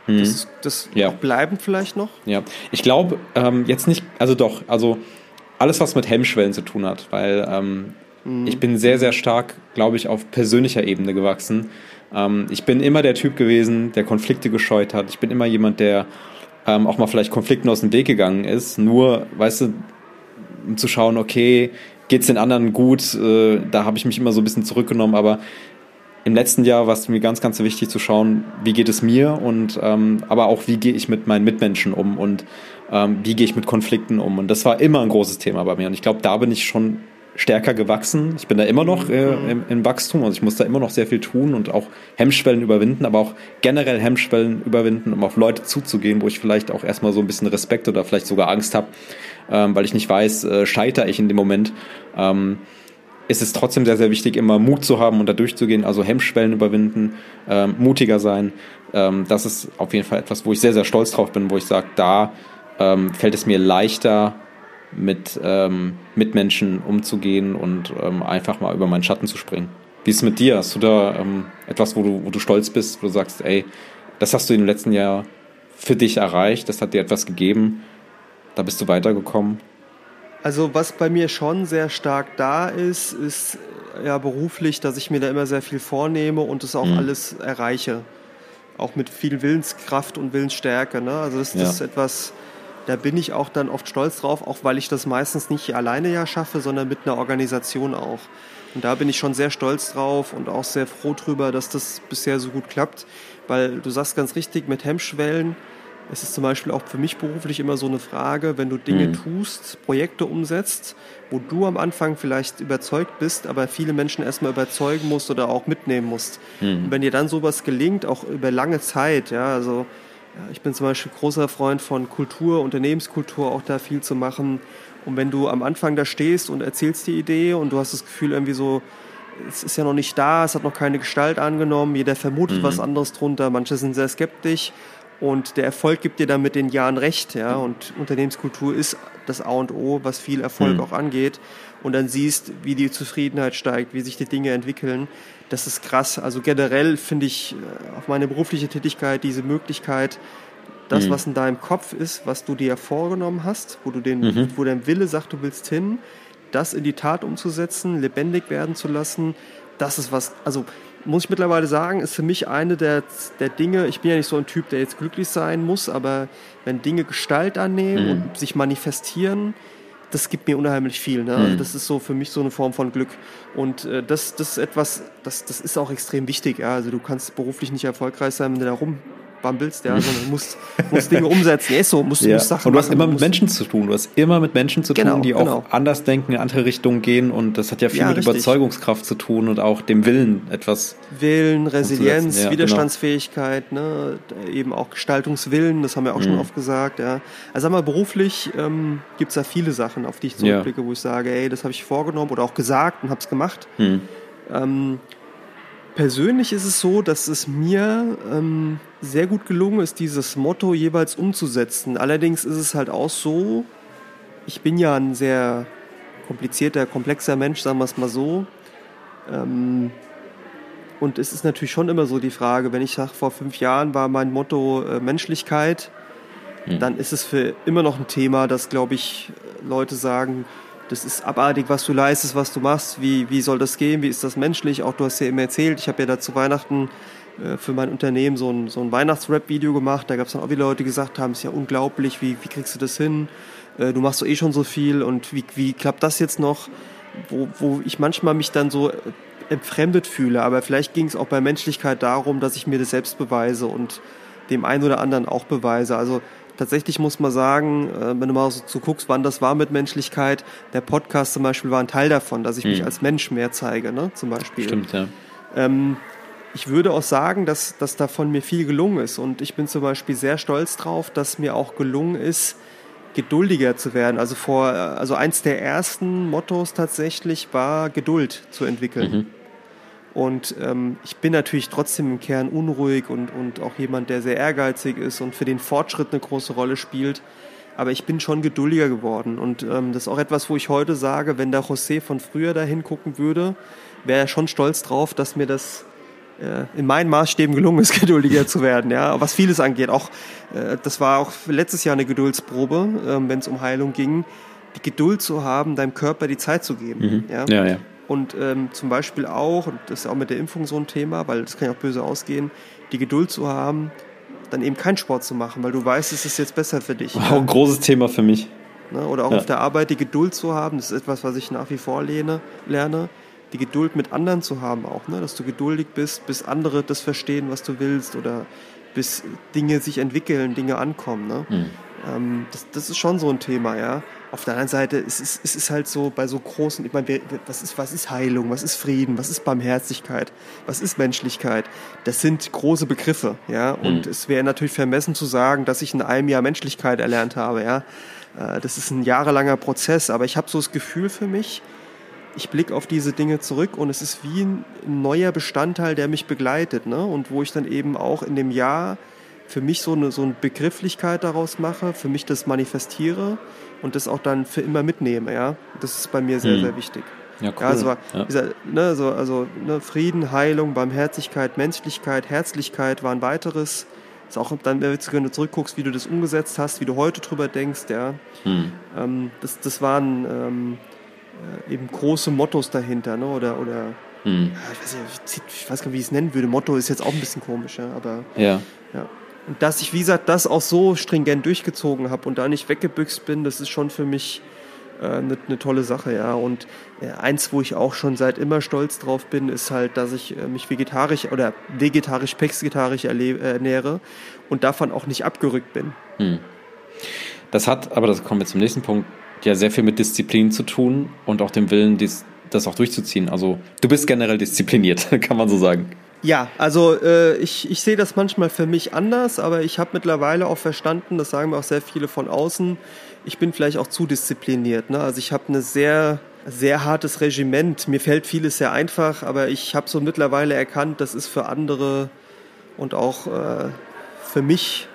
das, das Ja. auch bleibend vielleicht noch? Ja, ich glaube ähm, jetzt nicht, also doch, also alles, was mit Hemmschwellen zu tun hat, weil ähm, ich bin sehr, sehr stark, glaube ich, auf persönlicher Ebene gewachsen. Ähm, ich bin immer der Typ gewesen, der Konflikte gescheut hat. Ich bin immer jemand, der ähm, auch mal vielleicht Konflikten aus dem Weg gegangen ist. Nur, weißt du, um zu schauen, okay, geht's den anderen gut? Äh, da habe ich mich immer so ein bisschen zurückgenommen, aber im letzten Jahr war es mir ganz, ganz wichtig zu schauen, wie geht es mir und ähm, aber auch, wie gehe ich mit meinen Mitmenschen um und ähm, wie gehe ich mit Konflikten um. Und das war immer ein großes Thema bei mir. Und ich glaube, da bin ich schon stärker gewachsen. Ich bin da immer noch äh, im, im Wachstum, also ich muss da immer noch sehr viel tun und auch Hemmschwellen überwinden, aber auch generell Hemmschwellen überwinden, um auf Leute zuzugehen, wo ich vielleicht auch erstmal so ein bisschen Respekt oder vielleicht sogar Angst habe, ähm, weil ich nicht weiß, äh, scheitere ich in dem Moment. Ähm, ist es trotzdem sehr, sehr wichtig, immer Mut zu haben und da durchzugehen, also Hemmschwellen überwinden, ähm, mutiger sein. Ähm, das ist auf jeden Fall etwas, wo ich sehr, sehr stolz drauf bin, wo ich sage, da ähm, fällt es mir leichter, mit ähm, Mitmenschen umzugehen und ähm, einfach mal über meinen Schatten zu springen. Wie ist es mit dir? Hast du da ähm, etwas, wo du, wo du stolz bist, wo du sagst, ey, das hast du im letzten Jahr für dich erreicht, das hat dir etwas gegeben, da bist du weitergekommen? Also was bei mir schon sehr stark da ist, ist äh, ja beruflich, dass ich mir da immer sehr viel vornehme und das auch Mhm. alles erreiche. Auch mit viel Willenskraft und Willensstärke. Ne? Also das, das Ja. ist etwas, da bin ich auch dann oft stolz drauf, auch weil ich das meistens nicht alleine ja schaffe, sondern mit einer Organisation auch. Und da bin ich schon sehr stolz drauf und auch sehr froh drüber, dass das bisher so gut klappt, weil du sagst ganz richtig, mit Hemmschwellen, es ist zum Beispiel auch für mich beruflich immer so eine Frage, wenn du Dinge Mhm. tust, Projekte umsetzt, wo du am Anfang vielleicht überzeugt bist, aber viele Menschen erstmal überzeugen musst oder auch mitnehmen musst. Mhm. Und wenn dir dann sowas gelingt, auch über lange Zeit, ja, also ja, ich bin zum Beispiel großer Freund von Kultur, Unternehmenskultur, auch da viel zu machen. Und wenn du am Anfang da stehst und erzählst die Idee und du hast das Gefühl irgendwie so, es ist ja noch nicht da, es hat noch keine Gestalt angenommen, jeder vermutet was anderes drunter, manche sind sehr skeptisch und der Erfolg gibt dir dann mit den Jahren recht, ja, und Unternehmenskultur ist das A und O, was viel Erfolg Mhm. auch angeht und dann siehst, wie die Zufriedenheit steigt, wie sich die Dinge entwickeln, das ist krass. Also generell finde ich äh, auf meine berufliche Tätigkeit diese Möglichkeit, das, Mhm. was in deinem Kopf ist, was du dir vorgenommen hast, wo du den, Mhm. wo dein Wille sagt, du willst hin, das in die Tat umzusetzen, lebendig werden zu lassen, das ist was, also muss ich mittlerweile sagen, ist für mich eine der, der Dinge, ich bin ja nicht so ein Typ, der jetzt glücklich sein muss, aber wenn Dinge Gestalt annehmen Mhm. und sich manifestieren, das gibt mir unheimlich viel. Ne? Also das ist so für mich so eine Form von Glück. Und äh, das, das ist etwas, das, das ist auch extrem wichtig. Ja? Also du kannst beruflich nicht erfolgreich sein, wenn du da rumbambelst, ja? sondern musst, musst Dinge umsetzen. Ist so, musst, Ja. musst Sachen Und du hast machen, immer mit Menschen zu tun. Du hast immer mit Menschen zu Genau, tun, die genau. auch anders denken, in andere Richtungen gehen. Und das hat ja viel Ja, mit richtig. Überzeugungskraft zu tun und auch dem Willen, etwas. Willen, Resilienz, ja, Widerstandsfähigkeit, ne, eben auch Gestaltungswillen, das haben wir auch Mhm. schon oft gesagt. Ja. Also sag mal, beruflich ähm, gibt es da viele Sachen, auf die ich zurückblicke, wo ich sage, ey, das habe ich vorgenommen oder auch gesagt und habe es gemacht. Hm. Ähm, persönlich ist es so, dass es mir ähm, sehr gut gelungen ist, dieses Motto jeweils umzusetzen. Allerdings ist es halt auch so, ich bin ja ein sehr komplizierter, komplexer Mensch, sagen wir es mal so. Ähm, und es ist natürlich schon immer so die Frage, wenn ich sage, vor fünf Jahren war mein Motto äh, Menschlichkeit, dann ist es für immer noch ein Thema, dass, glaube ich, Leute sagen, das ist abartig, was du leistest, was du machst, wie, wie soll das gehen, wie ist das menschlich? Auch du hast ja eben erzählt, ich habe ja da zu Weihnachten für mein Unternehmen so ein, so ein Weihnachtsrap-Video gemacht, da gab es dann auch wieder Leute, die gesagt haben, es ist ja unglaublich, wie, wie kriegst du das hin? Äh, du machst doch eh schon so viel und wie, wie klappt das jetzt noch? Wo, wo ich manchmal mich dann so äh, entfremdet fühle, aber vielleicht ging es auch bei Menschlichkeit darum, dass ich mir das selbst beweise und dem einen oder anderen auch beweise. Also tatsächlich muss man sagen, äh, wenn du mal so, so guckst, wann das war mit Menschlichkeit, der Podcast zum Beispiel war ein Teil davon, dass ich mich als Mensch mehr zeige, ne? zum Beispiel. Stimmt, ja. Ähm, ich würde auch sagen, dass, dass davon mir viel gelungen ist. Und ich bin zum Beispiel sehr stolz drauf, dass mir auch gelungen ist, geduldiger zu werden. Also vor, also eins der ersten Mottos tatsächlich war Geduld zu entwickeln. Und ähm, ich bin natürlich trotzdem im Kern unruhig und, und auch jemand, der sehr ehrgeizig ist und für den Fortschritt eine große Rolle spielt. Aber ich bin schon geduldiger geworden. Und ähm, das ist auch etwas, wo ich heute sage, wenn der José von früher dahin gucken würde, wäre er schon stolz drauf, dass mir das in meinen Maßstäben gelungen ist, geduldiger zu werden. Ja, was vieles angeht. Auch äh, das war auch letztes Jahr eine Geduldsprobe, ähm, wenn es um Heilung ging, die Geduld zu haben, deinem Körper die Zeit zu geben. Ja? Ja, ja. Und ähm, zum Beispiel auch, und das ist auch mit der Impfung so ein Thema, weil das kann ja auch böse ausgehen, die Geduld zu haben, dann eben keinen Sport zu machen, weil du weißt, es ist jetzt besser für dich. Auch ein großes Thema für mich. Ne? Oder auch Ja. auf der Arbeit die Geduld zu haben, das ist etwas, was ich nach wie vor lehne, lerne, die Geduld mit anderen zu haben auch, ne? dass du geduldig bist, bis andere das verstehen, was du willst oder bis Dinge sich entwickeln, Dinge ankommen. Ne? Ähm, das, das ist schon so ein Thema, ja. Auf der anderen Seite, es ist, es ist halt so bei so großen, ich meine, was ist, was ist Heilung, was ist Frieden, was ist Barmherzigkeit, was ist Menschlichkeit? Das sind große Begriffe, ja. Und es wäre natürlich vermessen zu sagen, dass ich in einem Jahr Menschlichkeit erlernt habe, ja. Äh, Das ist ein jahrelanger Prozess, aber ich habe so das Gefühl für mich, ich blicke auf diese Dinge zurück und es ist wie ein neuer Bestandteil, der mich begleitet, ne? Und wo ich dann eben auch in dem Jahr für mich so eine, so eine Begrifflichkeit daraus mache, für mich das manifestiere und das auch dann für immer mitnehme, ja. Das ist bei mir sehr, sehr wichtig. Ja, cool. Ja, also, Ja. Gesagt, ne, so, also ne, Frieden, Heilung, Barmherzigkeit, Menschlichkeit, Herzlichkeit war ein weiteres. Ist auch dann, wenn du zurückguckst, wie du das umgesetzt hast, wie du heute drüber denkst, ja. Hm. Ähm, das, das waren ähm, äh, eben große Mottos dahinter, ne? Oder, oder Hm. ja, ich, weiß nicht, ich weiß gar nicht, wie ich es nennen würde. Motto ist jetzt auch ein bisschen komisch, ja, aber Ja. ja. Und dass ich, wie gesagt, das auch so stringent durchgezogen habe und da nicht weggebüxt bin, das ist schon für mich eine äh, ne, ne tolle Sache, ja. Und äh, eins, wo ich auch schon seit immer stolz drauf bin, ist halt, dass ich äh, mich vegetarisch oder vegetarisch, pexgetarisch äh, ernähre und davon auch nicht abgerückt bin. Das hat, aber das kommen wir zum nächsten Punkt, ja sehr viel mit Disziplin zu tun und auch dem Willen, dies, das auch durchzuziehen. Also du bist generell diszipliniert, kann man so sagen. Ja, also äh, ich, ich sehe das manchmal für mich anders, aber ich habe mittlerweile auch verstanden, das sagen mir auch sehr viele von außen, ich bin vielleicht auch zu diszipliniert. Ne? Also ich habe eine sehr, sehr hartes Regiment. Mir fällt vieles sehr einfach, aber ich habe so mittlerweile erkannt, das ist für andere und auch äh, für mich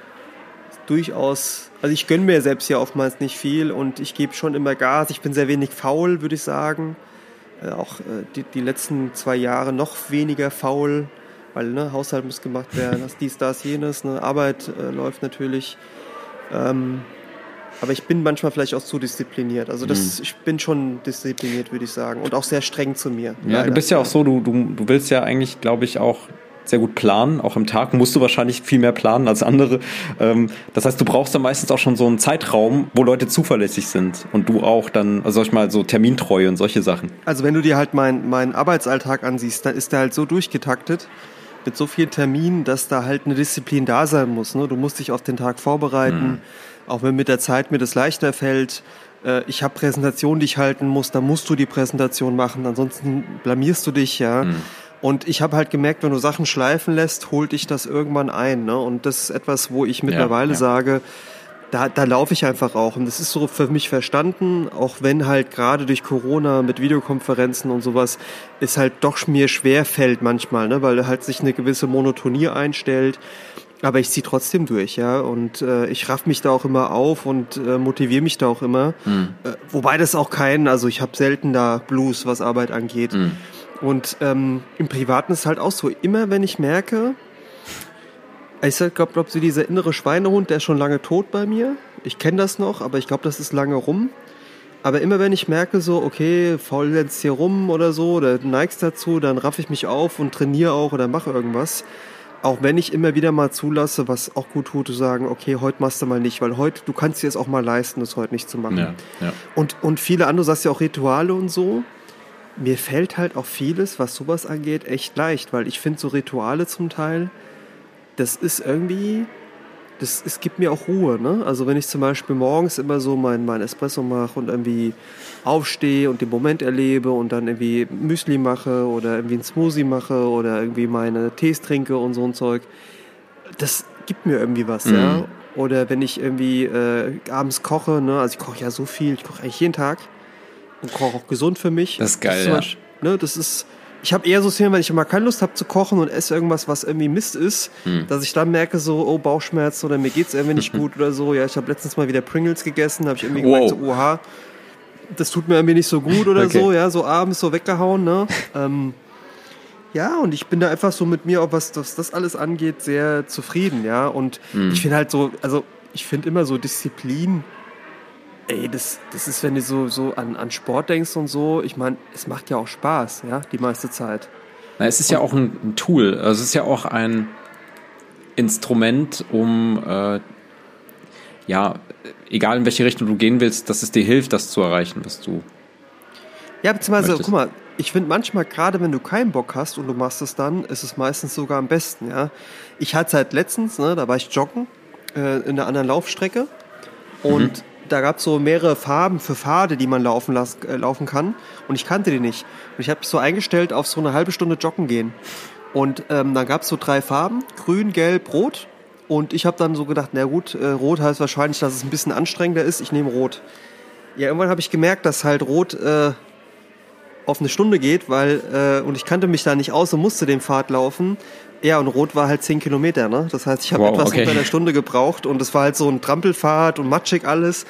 durchaus, also ich gönne mir selbst ja oftmals nicht viel und ich gebe schon immer Gas. Ich bin sehr wenig faul, würde ich sagen. Äh, auch äh, die, die letzten zwei Jahre noch weniger faul, weil ne, Haushalt muss gemacht werden, das, dies, das, jenes, ne, Arbeit äh, läuft natürlich. Ähm, aber ich bin manchmal vielleicht auch zu diszipliniert. Also das, ich bin schon diszipliniert, würde ich sagen. Und auch sehr streng zu mir. Ja, du leider. bist ja auch so, du, du, du willst ja eigentlich, glaube ich, auch sehr gut planen. Auch im Tag musst du wahrscheinlich viel mehr planen als andere. Ähm, das heißt, du brauchst dann meistens auch schon so einen Zeitraum, wo Leute zuverlässig sind und du auch dann, also sag ich mal, so Termintreue und solche Sachen. Also wenn du dir halt meinen mein Arbeitsalltag ansiehst, dann ist der halt so durchgetaktet mit so vielen Terminen, dass da halt eine Disziplin da sein muss. Ne? Du musst dich auf den Tag vorbereiten, mhm. auch wenn mit der Zeit mir das leichter fällt äh, ich habe Präsentationen, die ich halten muss, dann musst du die Präsentation machen, ansonsten blamierst du dich, ja. Mhm. Und ich habe halt gemerkt, wenn du Sachen schleifen lässt, holt dich das irgendwann ein. Ne? Und das ist etwas, wo ich mittlerweile ja, ja. sage, da, da laufe ich einfach auch. Und das ist so für mich verstanden, auch wenn halt gerade durch Corona mit Videokonferenzen und sowas es halt doch mir schwer fällt manchmal, ne? weil halt sich eine gewisse Monotonie einstellt. Aber ich ziehe trotzdem durch, ja. Und äh, ich raff mich da auch immer auf und äh, motiviere mich da auch immer. Mhm. Äh, wobei das auch kein, also ich habe selten da Blues, was Arbeit angeht. Mhm. Und ähm, im Privaten ist es halt auch so, immer wenn ich merke, ich glaube, glaub, so dieser innere Schweinehund, der ist schon lange tot bei mir. Ich kenne das noch, aber ich glaube, das ist lange rum. Aber immer wenn ich merke, so, okay, faul jetzt hier rum oder so, oder neigst dazu, dann raff ich mich auf und trainiere auch oder mache irgendwas. Auch wenn ich immer wieder mal zulasse, was auch gut tut, zu sagen, okay, heute machst du mal nicht, weil heute, du kannst dir es auch mal leisten, das heute nicht zu machen. Ja, ja. Und, und viele andere, du sagst ja auch Rituale und so mir fällt halt auch vieles, was sowas angeht, echt leicht, weil ich finde so Rituale zum Teil, das ist irgendwie, das, es gibt mir auch Ruhe, ne? Also wenn ich zum Beispiel morgens immer so mein, mein Espresso mache und irgendwie aufstehe und den Moment erlebe und dann irgendwie Müsli mache oder irgendwie einen Smoothie mache oder irgendwie meine Tees trinke und so ein Zeug, das gibt mir irgendwie was, mhm. ja? Oder wenn ich irgendwie äh, abends koche, ne? Also ich koche ja so viel, ich koche eigentlich jeden Tag und koche auch gesund für mich. Das ist geil, das ist, ja. Ne, das ist ich habe eher so Szenen, wenn ich mal keine Lust habe zu kochen und esse irgendwas, was irgendwie Mist ist, hm. dass ich dann merke so, oh, Bauchschmerzen oder mir geht's irgendwie nicht gut oder so. Ja, ich habe letztens mal wieder Pringles gegessen, habe ich irgendwie wow. gemerkt, so, oha, das tut mir irgendwie nicht so gut oder okay. so, ja, so abends so weggehauen, ne? ähm, ja, und ich bin da einfach so mit mir, auch was das, das alles angeht, sehr zufrieden, ja. Und hm. ich finde halt so, also ich finde immer so Disziplin Ey, das, das ist, wenn du so, so an, an Sport denkst und so, ich meine, es macht ja auch Spaß, ja, die meiste Zeit. Na, es ist ja auch ein, ein, Tool, also es ist ja auch ein Instrument, um, äh, ja, egal in welche Richtung du gehen willst, dass es dir hilft, das zu erreichen, was du. Ja, beziehungsweise, möchtest. guck mal, ich finde manchmal, gerade wenn du keinen Bock hast und du machst es dann, ist es meistens sogar am besten, ja. Ich hatte es halt letztens, ne, da war ich joggen äh, in einer anderen Laufstrecke und mhm da gab es so mehrere Farben für Pfade, die man laufen, las, äh, laufen kann. Und ich kannte die nicht. Und ich habe so eingestellt auf so eine halbe Stunde joggen gehen. Und ähm, dann gab es so drei Farben, grün, gelb, rot. Und ich habe dann so gedacht, na gut, äh, rot heißt wahrscheinlich, dass es ein bisschen anstrengender ist. Ich nehme rot. Ja, irgendwann habe ich gemerkt, dass halt rot äh, auf eine Stunde geht, weil, äh, und ich kannte mich da nicht aus und musste den Pfad laufen. Ja, und Rot war halt 10 Kilometer, ne? Das heißt, ich habe wow, etwas okay. unter einer Stunde gebraucht und es war halt so ein Trampelfahrt und matschig alles.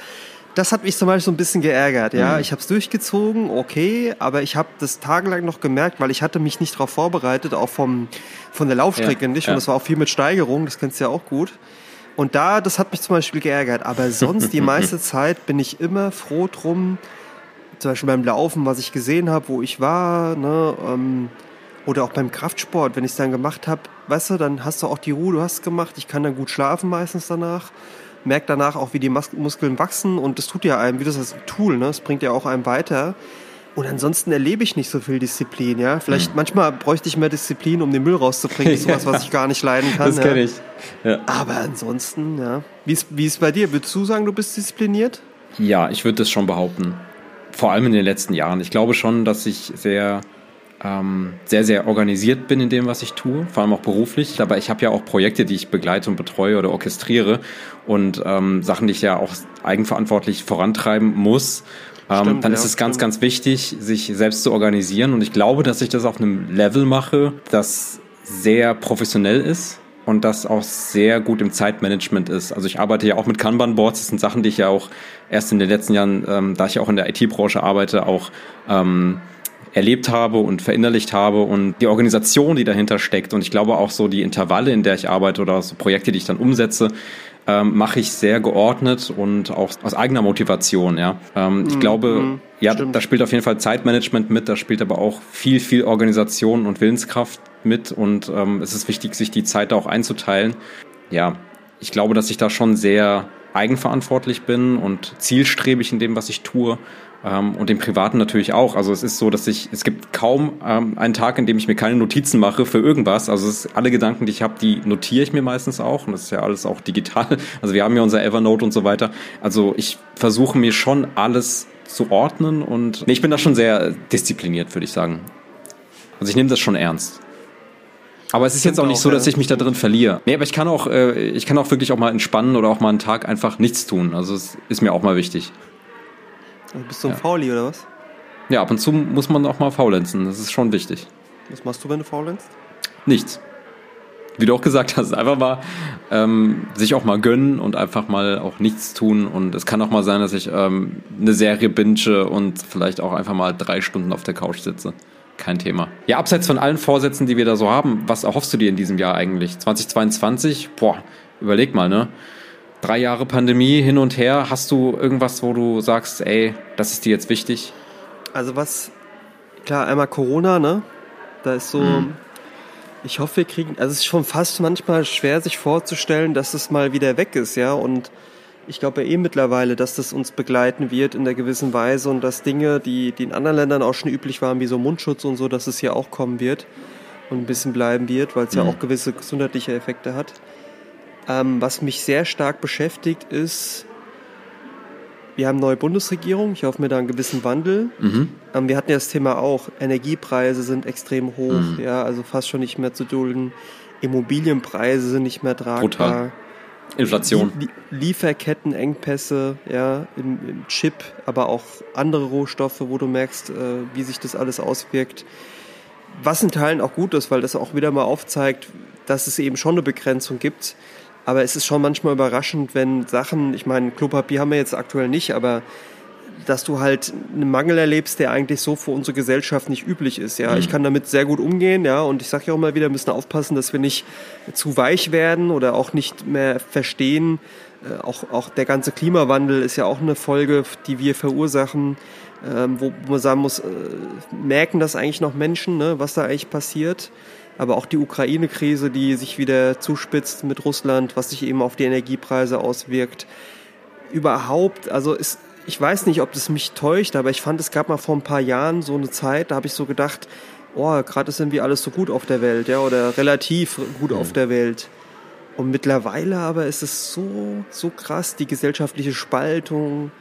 Das hat mich zum Beispiel so ein bisschen geärgert, ja. Mhm. Ich habe es durchgezogen, okay, aber ich habe das tagelang noch gemerkt, weil ich hatte mich nicht darauf vorbereitet, auch vom, von der Laufstrecke ja, nicht. Und das war auch viel mit Steigerung, das kennst du ja auch gut. Und da, das hat mich zum Beispiel geärgert. Aber sonst die meiste Zeit bin ich immer froh drum, zum Beispiel beim Laufen, was ich gesehen habe, wo ich war, ne, ähm, oder auch beim Kraftsport, wenn ich es dann gemacht habe, weißt du, dann hast du auch die Ruhe, du hast es gemacht, ich kann dann gut schlafen meistens danach, merke danach auch, wie die Mus Muskeln wachsen und das tut ja einem, wie das ist ein Tool, ne? Das bringt ja auch einem weiter. Und ansonsten erlebe ich nicht so viel Disziplin, ja. Vielleicht mhm. manchmal bräuchte ich mehr Disziplin, um den Müll rauszubringen. Das ist sowas, was ich gar nicht leiden kann. Das kenne ja. ich. Ja. Aber ansonsten, ja. Wie ist, wie ist bei dir? Würdest du sagen, du bist diszipliniert? Ja, ich würde das schon behaupten. Vor allem in den letzten Jahren. Ich glaube schon, dass ich sehr ähm, sehr, sehr organisiert bin in dem, was ich tue, vor allem auch beruflich. Aber ich habe ja auch Projekte, die ich begleite und betreue oder orchestriere und ähm, Sachen, die ich ja auch eigenverantwortlich vorantreiben muss. Ähm, stimmt, dann ist es ganz, ganz wichtig, sich selbst zu organisieren. Und ich glaube, dass ich das auf einem Level mache, das sehr professionell ist und das auch sehr gut im Zeitmanagement ist. Also ich arbeite ja auch mit Kanban-Boards. Das sind Sachen, die ich ja auch erst in den letzten Jahren, ähm, da ich ja auch in der IT-Branche arbeite, auch ähm, erlebt habe und verinnerlicht habe und die Organisation, die dahinter steckt und ich glaube auch so die Intervalle, in der ich arbeite oder so Projekte, die ich dann umsetze, ähm, mache ich sehr geordnet und auch aus eigener Motivation. Ja, ähm, ich mhm. glaube, mhm. ja, Stimmt. da spielt auf jeden Fall Zeitmanagement mit, da spielt aber auch viel, viel Organisation und Willenskraft mit und ähm, es ist wichtig, sich die Zeit auch einzuteilen. Ja, ich glaube, dass ich da schon sehr eigenverantwortlich bin und zielstrebig in dem, was ich tue. Ähm, und im Privaten natürlich auch. Also es ist so, dass ich, es gibt kaum ähm, einen Tag, in dem ich mir keine Notizen mache für irgendwas. Also es alle Gedanken, die ich habe, die notiere ich mir meistens auch. Und das ist ja alles auch digital. Also wir haben ja unser Evernote und so weiter. Also ich versuche mir schon alles zu ordnen und nee, ich bin da schon sehr diszipliniert, würde ich sagen. Also ich nehme das schon ernst. Aber es ist jetzt auch nicht so, dass ich mich da drin verliere. Nee, aber ich kann auch, äh, ich kann auch wirklich auch mal entspannen oder auch mal einen Tag einfach nichts tun. Also es ist mir auch mal wichtig. Du bist so ein ja. Fauli oder was? Ja, ab und zu muss man auch mal faulenzen. Das ist schon wichtig. Was machst du, wenn du faulenzt? Nichts. Wie du auch gesagt hast, einfach mal ähm, sich auch mal gönnen und einfach mal auch nichts tun. Und es kann auch mal sein, dass ich ähm, eine Serie binge und vielleicht auch einfach mal drei Stunden auf der Couch sitze kein Thema. Ja, abseits von allen Vorsätzen, die wir da so haben, was erhoffst du dir in diesem Jahr eigentlich? 2022? Boah, überleg mal, ne? Drei Jahre Pandemie hin und her. Hast du irgendwas, wo du sagst, ey, das ist dir jetzt wichtig? Also was, klar, einmal Corona, ne? Da ist so, hm. ich hoffe, wir kriegen, also es ist schon fast manchmal schwer, sich vorzustellen, dass es mal wieder weg ist, ja, und ich glaube ja eh mittlerweile, dass das uns begleiten wird in der gewissen Weise und dass Dinge, die, die in anderen Ländern auch schon üblich waren, wie so Mundschutz und so, dass es hier auch kommen wird und ein bisschen bleiben wird, weil es mhm. ja auch gewisse gesundheitliche Effekte hat. Ähm, was mich sehr stark beschäftigt ist, wir haben eine neue Bundesregierung, ich hoffe mir da einen gewissen Wandel. Mhm. Ähm, wir hatten ja das Thema auch, Energiepreise sind extrem hoch, mhm. ja, also fast schon nicht mehr zu dulden. Immobilienpreise sind nicht mehr tragbar. Brutal. Inflation. Lieferkettenengpässe, ja, im, im, Chip, aber auch andere Rohstoffe, wo du merkst, äh, wie sich das alles auswirkt. Was in Teilen auch gut ist, weil das auch wieder mal aufzeigt, dass es eben schon eine Begrenzung gibt. Aber es ist schon manchmal überraschend, wenn Sachen, ich meine, Klopapier haben wir jetzt aktuell nicht, aber dass du halt einen Mangel erlebst, der eigentlich so für unsere Gesellschaft nicht üblich ist. Ja, mhm. ich kann damit sehr gut umgehen. Ja, und ich sage ja auch mal wieder, wir müssen aufpassen, dass wir nicht zu weich werden oder auch nicht mehr verstehen. Äh, auch, auch der ganze Klimawandel ist ja auch eine Folge, die wir verursachen, ähm, wo man sagen muss, äh, merken das eigentlich noch Menschen, ne, was da eigentlich passiert. Aber auch die Ukraine-Krise, die sich wieder zuspitzt mit Russland, was sich eben auf die Energiepreise auswirkt überhaupt, also es, ich weiß nicht, ob das mich täuscht, aber ich fand, es gab mal vor ein paar Jahren so eine Zeit, da habe ich so gedacht, oh, gerade ist irgendwie alles so gut auf der Welt, ja, oder relativ gut mhm. auf der Welt. Und mittlerweile aber ist es so, so krass, die gesellschaftliche Spaltung.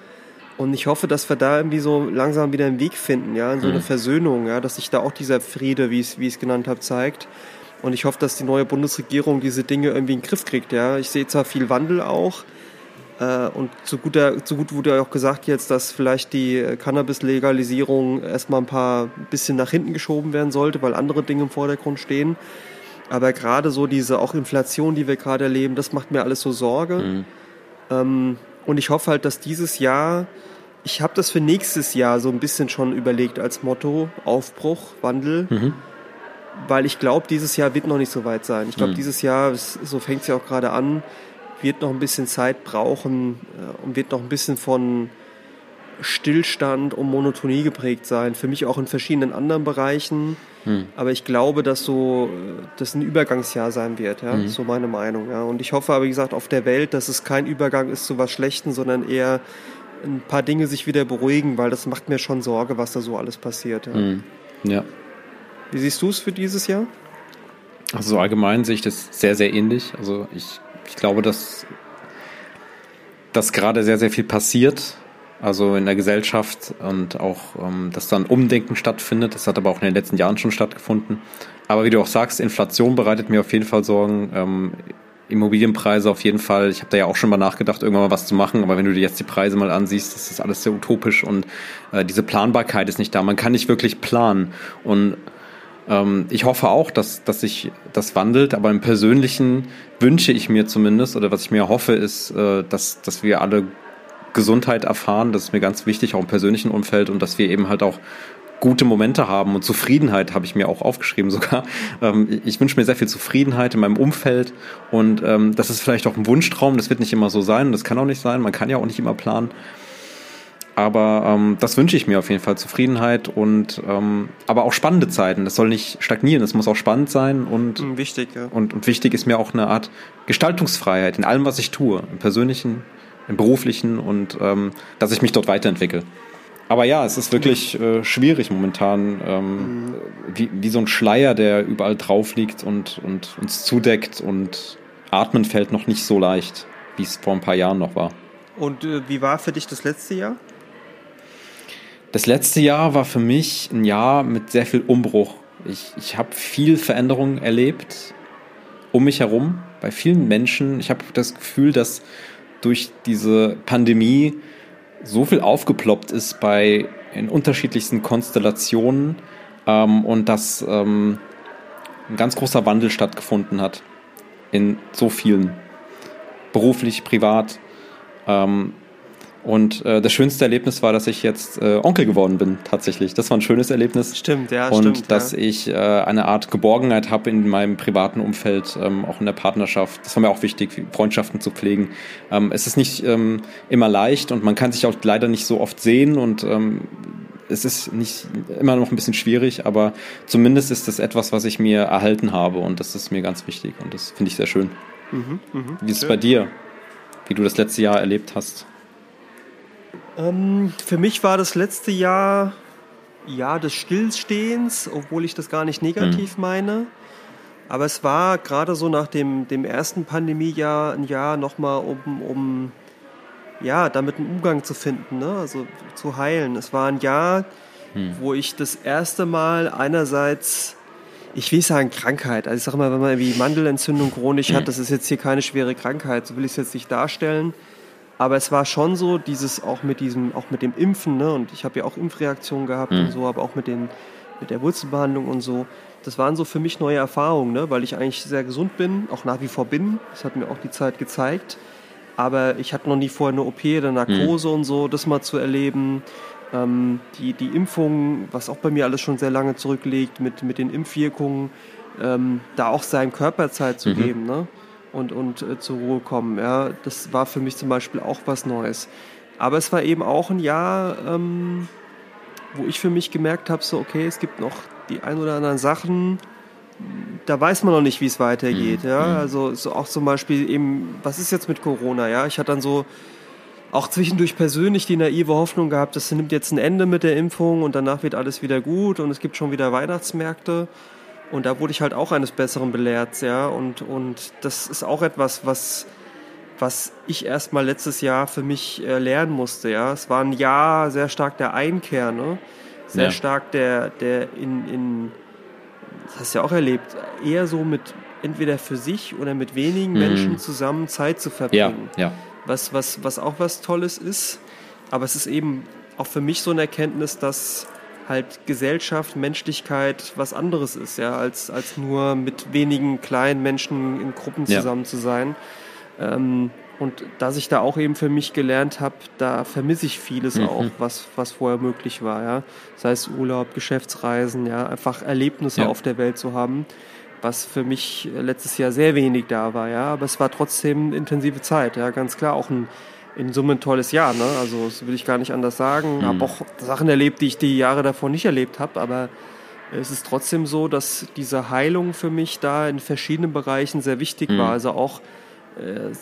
Und ich hoffe, dass wir da irgendwie so langsam wieder einen Weg finden, ja, in so eine mhm. Versöhnung, ja, dass sich da auch dieser Friede, wie ich es, wie ich es genannt habe, zeigt. Und ich hoffe, dass die neue Bundesregierung diese Dinge irgendwie in den Griff kriegt, ja. Ich sehe zwar viel Wandel auch, und zu, guter, zu gut wurde ja auch gesagt jetzt, dass vielleicht die Cannabis-Legalisierung erstmal ein paar bisschen nach hinten geschoben werden sollte, weil andere Dinge im Vordergrund stehen. Aber gerade so diese auch Inflation, die wir gerade erleben, das macht mir alles so Sorge. Mhm. Ähm, und ich hoffe halt, dass dieses Jahr, ich habe das für nächstes Jahr so ein bisschen schon überlegt als Motto, Aufbruch, Wandel. Mhm. Weil ich glaube, dieses Jahr wird noch nicht so weit sein. Ich glaube, mhm. dieses Jahr, so fängt es ja auch gerade an, wird noch ein bisschen Zeit brauchen äh, und wird noch ein bisschen von Stillstand und Monotonie geprägt sein. Für mich auch in verschiedenen anderen Bereichen. Hm. Aber ich glaube, dass so das ein Übergangsjahr sein wird. Ja? Hm. So meine Meinung. Ja? Und ich hoffe aber, wie gesagt, auf der Welt, dass es kein Übergang ist zu was Schlechtem, sondern eher ein paar Dinge sich wieder beruhigen, weil das macht mir schon Sorge, was da so alles passiert. Ja. Hm. ja. Wie siehst du es für dieses Jahr? Also so allgemein sehe ich das sehr, sehr ähnlich. Also ich ich glaube, dass, dass gerade sehr, sehr viel passiert, also in der Gesellschaft und auch, ähm, dass dann Umdenken stattfindet. Das hat aber auch in den letzten Jahren schon stattgefunden. Aber wie du auch sagst, Inflation bereitet mir auf jeden Fall Sorgen. Ähm, Immobilienpreise auf jeden Fall. Ich habe da ja auch schon mal nachgedacht, irgendwann mal was zu machen, aber wenn du dir jetzt die Preise mal ansiehst, das ist alles sehr utopisch und äh, diese Planbarkeit ist nicht da. Man kann nicht wirklich planen. Und ähm, ich hoffe auch, dass, dass sich das wandelt, aber im Persönlichen wünsche ich mir zumindest, oder was ich mir hoffe, ist, äh, dass, dass wir alle Gesundheit erfahren. Das ist mir ganz wichtig, auch im persönlichen Umfeld und dass wir eben halt auch gute Momente haben und Zufriedenheit habe ich mir auch aufgeschrieben sogar. Ähm, ich wünsche mir sehr viel Zufriedenheit in meinem Umfeld und ähm, das ist vielleicht auch ein Wunschtraum, das wird nicht immer so sein das kann auch nicht sein, man kann ja auch nicht immer planen. Aber ähm, das wünsche ich mir auf jeden Fall. Zufriedenheit und ähm, aber auch spannende Zeiten. Das soll nicht stagnieren, es muss auch spannend sein und Mhm, wichtig, ja. und, und wichtig ist mir auch eine Art Gestaltungsfreiheit in allem, was ich tue, im persönlichen, im beruflichen und ähm, dass ich mich dort weiterentwickle. Aber ja, es ist wirklich äh, schwierig momentan, ähm, wie, wie so ein Schleier, der überall drauf liegt und, und uns zudeckt und atmen fällt noch nicht so leicht, wie es vor ein paar Jahren noch war. Und äh, wie war für dich das letzte Jahr? Das letzte Jahr war für mich ein Jahr mit sehr viel Umbruch. Ich, ich habe viel Veränderung erlebt um mich herum, bei vielen Menschen. Ich habe das Gefühl, dass durch diese Pandemie so viel aufgeploppt ist bei in unterschiedlichsten Konstellationen ähm, und dass ähm, ein ganz großer Wandel stattgefunden hat in so vielen, beruflich, privat. Ähm, und äh, das schönste Erlebnis war, dass ich jetzt äh, Onkel geworden bin, tatsächlich. Das war ein schönes Erlebnis. Stimmt, ja, und stimmt. dass ja. ich äh, eine Art Geborgenheit habe in meinem privaten Umfeld, ähm, auch in der Partnerschaft. Das war mir auch wichtig, Freundschaften zu pflegen. Ähm, es ist nicht ähm, immer leicht und man kann sich auch leider nicht so oft sehen und ähm, es ist nicht immer noch ein bisschen schwierig, aber zumindest ist das etwas, was ich mir erhalten habe und das ist mir ganz wichtig und das finde ich sehr schön. Mhm, mhm, Wie ist es bei dir? Wie du das letzte Jahr erlebt hast? Ähm, für mich war das letzte Jahr Jahr des Stillstehens, obwohl ich das gar nicht negativ meine. Aber es war gerade so nach dem, dem ersten Pandemiejahr ein Jahr nochmal, um, um ja, damit einen Umgang zu finden, ne? also zu heilen. Es war ein Jahr, wo ich das erste Mal einerseits, ich will sagen Krankheit, also ich sage mal, wenn man irgendwie Mandelentzündung chronisch hat, das ist jetzt hier keine schwere Krankheit, so will ich es jetzt nicht darstellen. Aber es war schon so, dieses auch mit diesem, auch mit dem Impfen, ne? Und ich habe ja auch Impfreaktionen gehabt und so, aber auch mit den, mit der Wurzelbehandlung und so. Das waren so für mich neue Erfahrungen, ne? Weil ich eigentlich sehr gesund bin, auch nach wie vor bin. Das hat mir auch die Zeit gezeigt. Aber ich hatte noch nie vorher eine OP oder Narkose und so, das mal zu erleben. Ähm, die, die Impfung, was auch bei mir alles schon sehr lange zurückliegt, mit, mit den Impfwirkungen, ähm, da auch seinem Körper Zeit zu geben, ne? Und, und äh, zur Ruhe kommen. Ja, das war für mich zum Beispiel auch was Neues. Aber es war eben auch ein Jahr, ähm, wo ich für mich gemerkt habe, so okay, es gibt noch die ein oder anderen Sachen, da weiß man noch nicht, wie es weitergeht. Ja, also so auch zum Beispiel eben, was ist jetzt mit Corona? Ja, ich hatte dann so auch zwischendurch persönlich die naive Hoffnung gehabt, das nimmt jetzt ein Ende mit der Impfung und danach wird alles wieder gut und es gibt schon wieder Weihnachtsmärkte. Und da wurde ich halt auch eines Besseren belehrt, ja. Und, und das ist auch etwas, was, was ich erst mal letztes Jahr für mich äh, lernen musste, ja. Es war ein Jahr sehr stark der Einkehr, ne? Sehr Ja. stark der, der in, in, das hast du ja auch erlebt, eher so mit entweder für sich oder mit wenigen Menschen zusammen Zeit zu Ja, verbringen ja. was, was, was auch was Tolles ist. Aber es ist eben auch für mich so eine Erkenntnis, dass halt Gesellschaft, Menschlichkeit was anderes ist, ja, als, als nur mit wenigen kleinen Menschen in Gruppen Ja. zusammen zu sein. Ähm, und dass ich da auch eben für mich gelernt habe, da vermisse ich vieles Mhm. auch, was, was vorher möglich war, ja. Sei es Urlaub, Geschäftsreisen, ja, einfach Erlebnisse Ja. auf der Welt zu haben, was für mich letztes Jahr sehr wenig da war, ja. Aber es war trotzdem intensive Zeit, ja, ganz klar. Auch ein in Summe ein tolles Jahr, ne? Also das will ich gar nicht anders sagen. Habe auch Sachen erlebt, die ich die Jahre davor nicht erlebt habe, aber es ist trotzdem so, dass diese Heilung für mich da in verschiedenen Bereichen sehr wichtig war. Also auch, äh,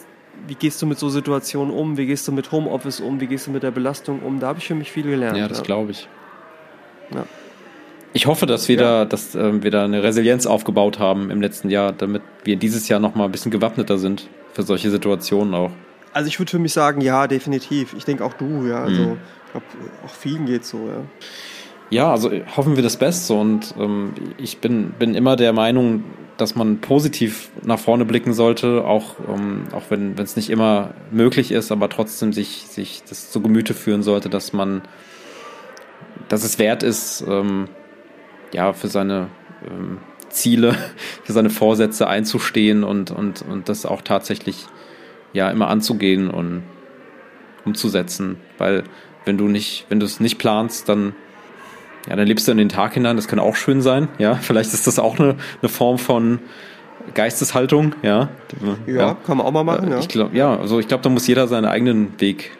wie gehst du mit so Situationen um? Wie gehst du mit Homeoffice um? Wie gehst du mit der Belastung um? Da habe ich für mich viel gelernt. Ja, das glaube ich. Ja. Ich hoffe, dass wir, da, dass, ähm, wir da eine Resilienz aufgebaut haben im letzten Jahr, damit wir dieses Jahr noch mal ein bisschen gewappneter sind für solche Situationen auch. Also ich würde für mich sagen, ja, definitiv. Ich denke auch du, ja. Also Mhm. ich glaube, auch vielen geht so, ja. Ja, also hoffen wir das Beste und ähm, ich bin, bin immer der Meinung, dass man positiv nach vorne blicken sollte, auch, ähm, auch wenn es nicht immer möglich ist, aber trotzdem sich, sich das zu Gemüte führen sollte, dass man, dass es wert ist, ähm, ja, für seine ähm, Ziele, für seine Vorsätze einzustehen und, und, und das auch tatsächlich ja immer anzugehen und umzusetzen. Weil wenn du nicht, wenn du es nicht planst, dann ja, dann lebst du in den Tag hinein, das kann auch schön sein, ja. Vielleicht ist das auch eine, eine Form von Geisteshaltung, ja. Ja, kann man auch mal machen, Äh, ja. Ich glaube, ja, also ich glaube, da muss jeder seinen eigenen Weg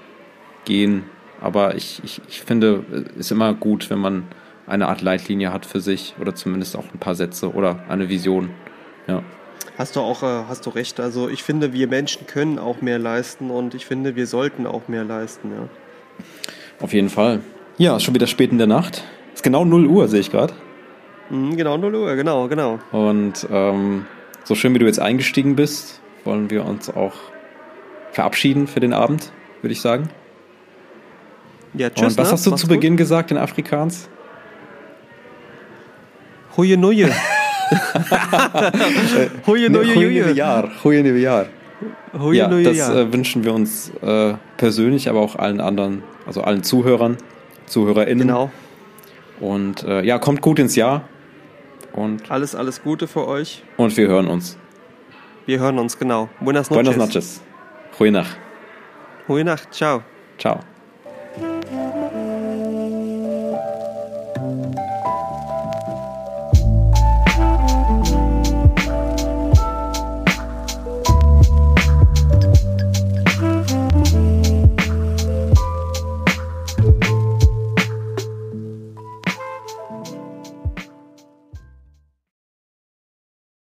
gehen. aber ich, ich, ich finde, es ist immer gut, wenn man eine Art Leitlinie hat für sich oder zumindest auch ein paar Sätze oder eine Vision. Ja. Hast du auch äh, hast du recht. Also ich finde, wir Menschen können auch mehr leisten und ich finde, wir sollten auch mehr leisten. Ja. Auf jeden Fall. Ja, ist schon wieder spät in der Nacht. Ist genau 0 Uhr, sehe ich gerade. Mhm, genau 0 Uhr, genau, genau. Und ähm, so schön wie du jetzt eingestiegen bist, wollen wir uns auch verabschieden für den Abend, würde ich sagen. Ja, tschüss. Und was ne? hast du Mach's zu gut. Beginn gesagt in Afrikaans? Huje Nuje. Nuje Goeie Juje. Jahr. Goeie Jahr. Huje Ja, das äh, wünschen wir uns äh, persönlich, aber auch allen anderen, also allen Zuhörern, ZuhörerInnen. Genau. Und äh, ja, kommt gut ins Jahr. Und, Alles, alles Gute für euch. und wir hören uns. Wir hören uns, genau. Buenas noches. Buenas noches. Goeie Nacht. Gute Nacht. Ciao. Ciao.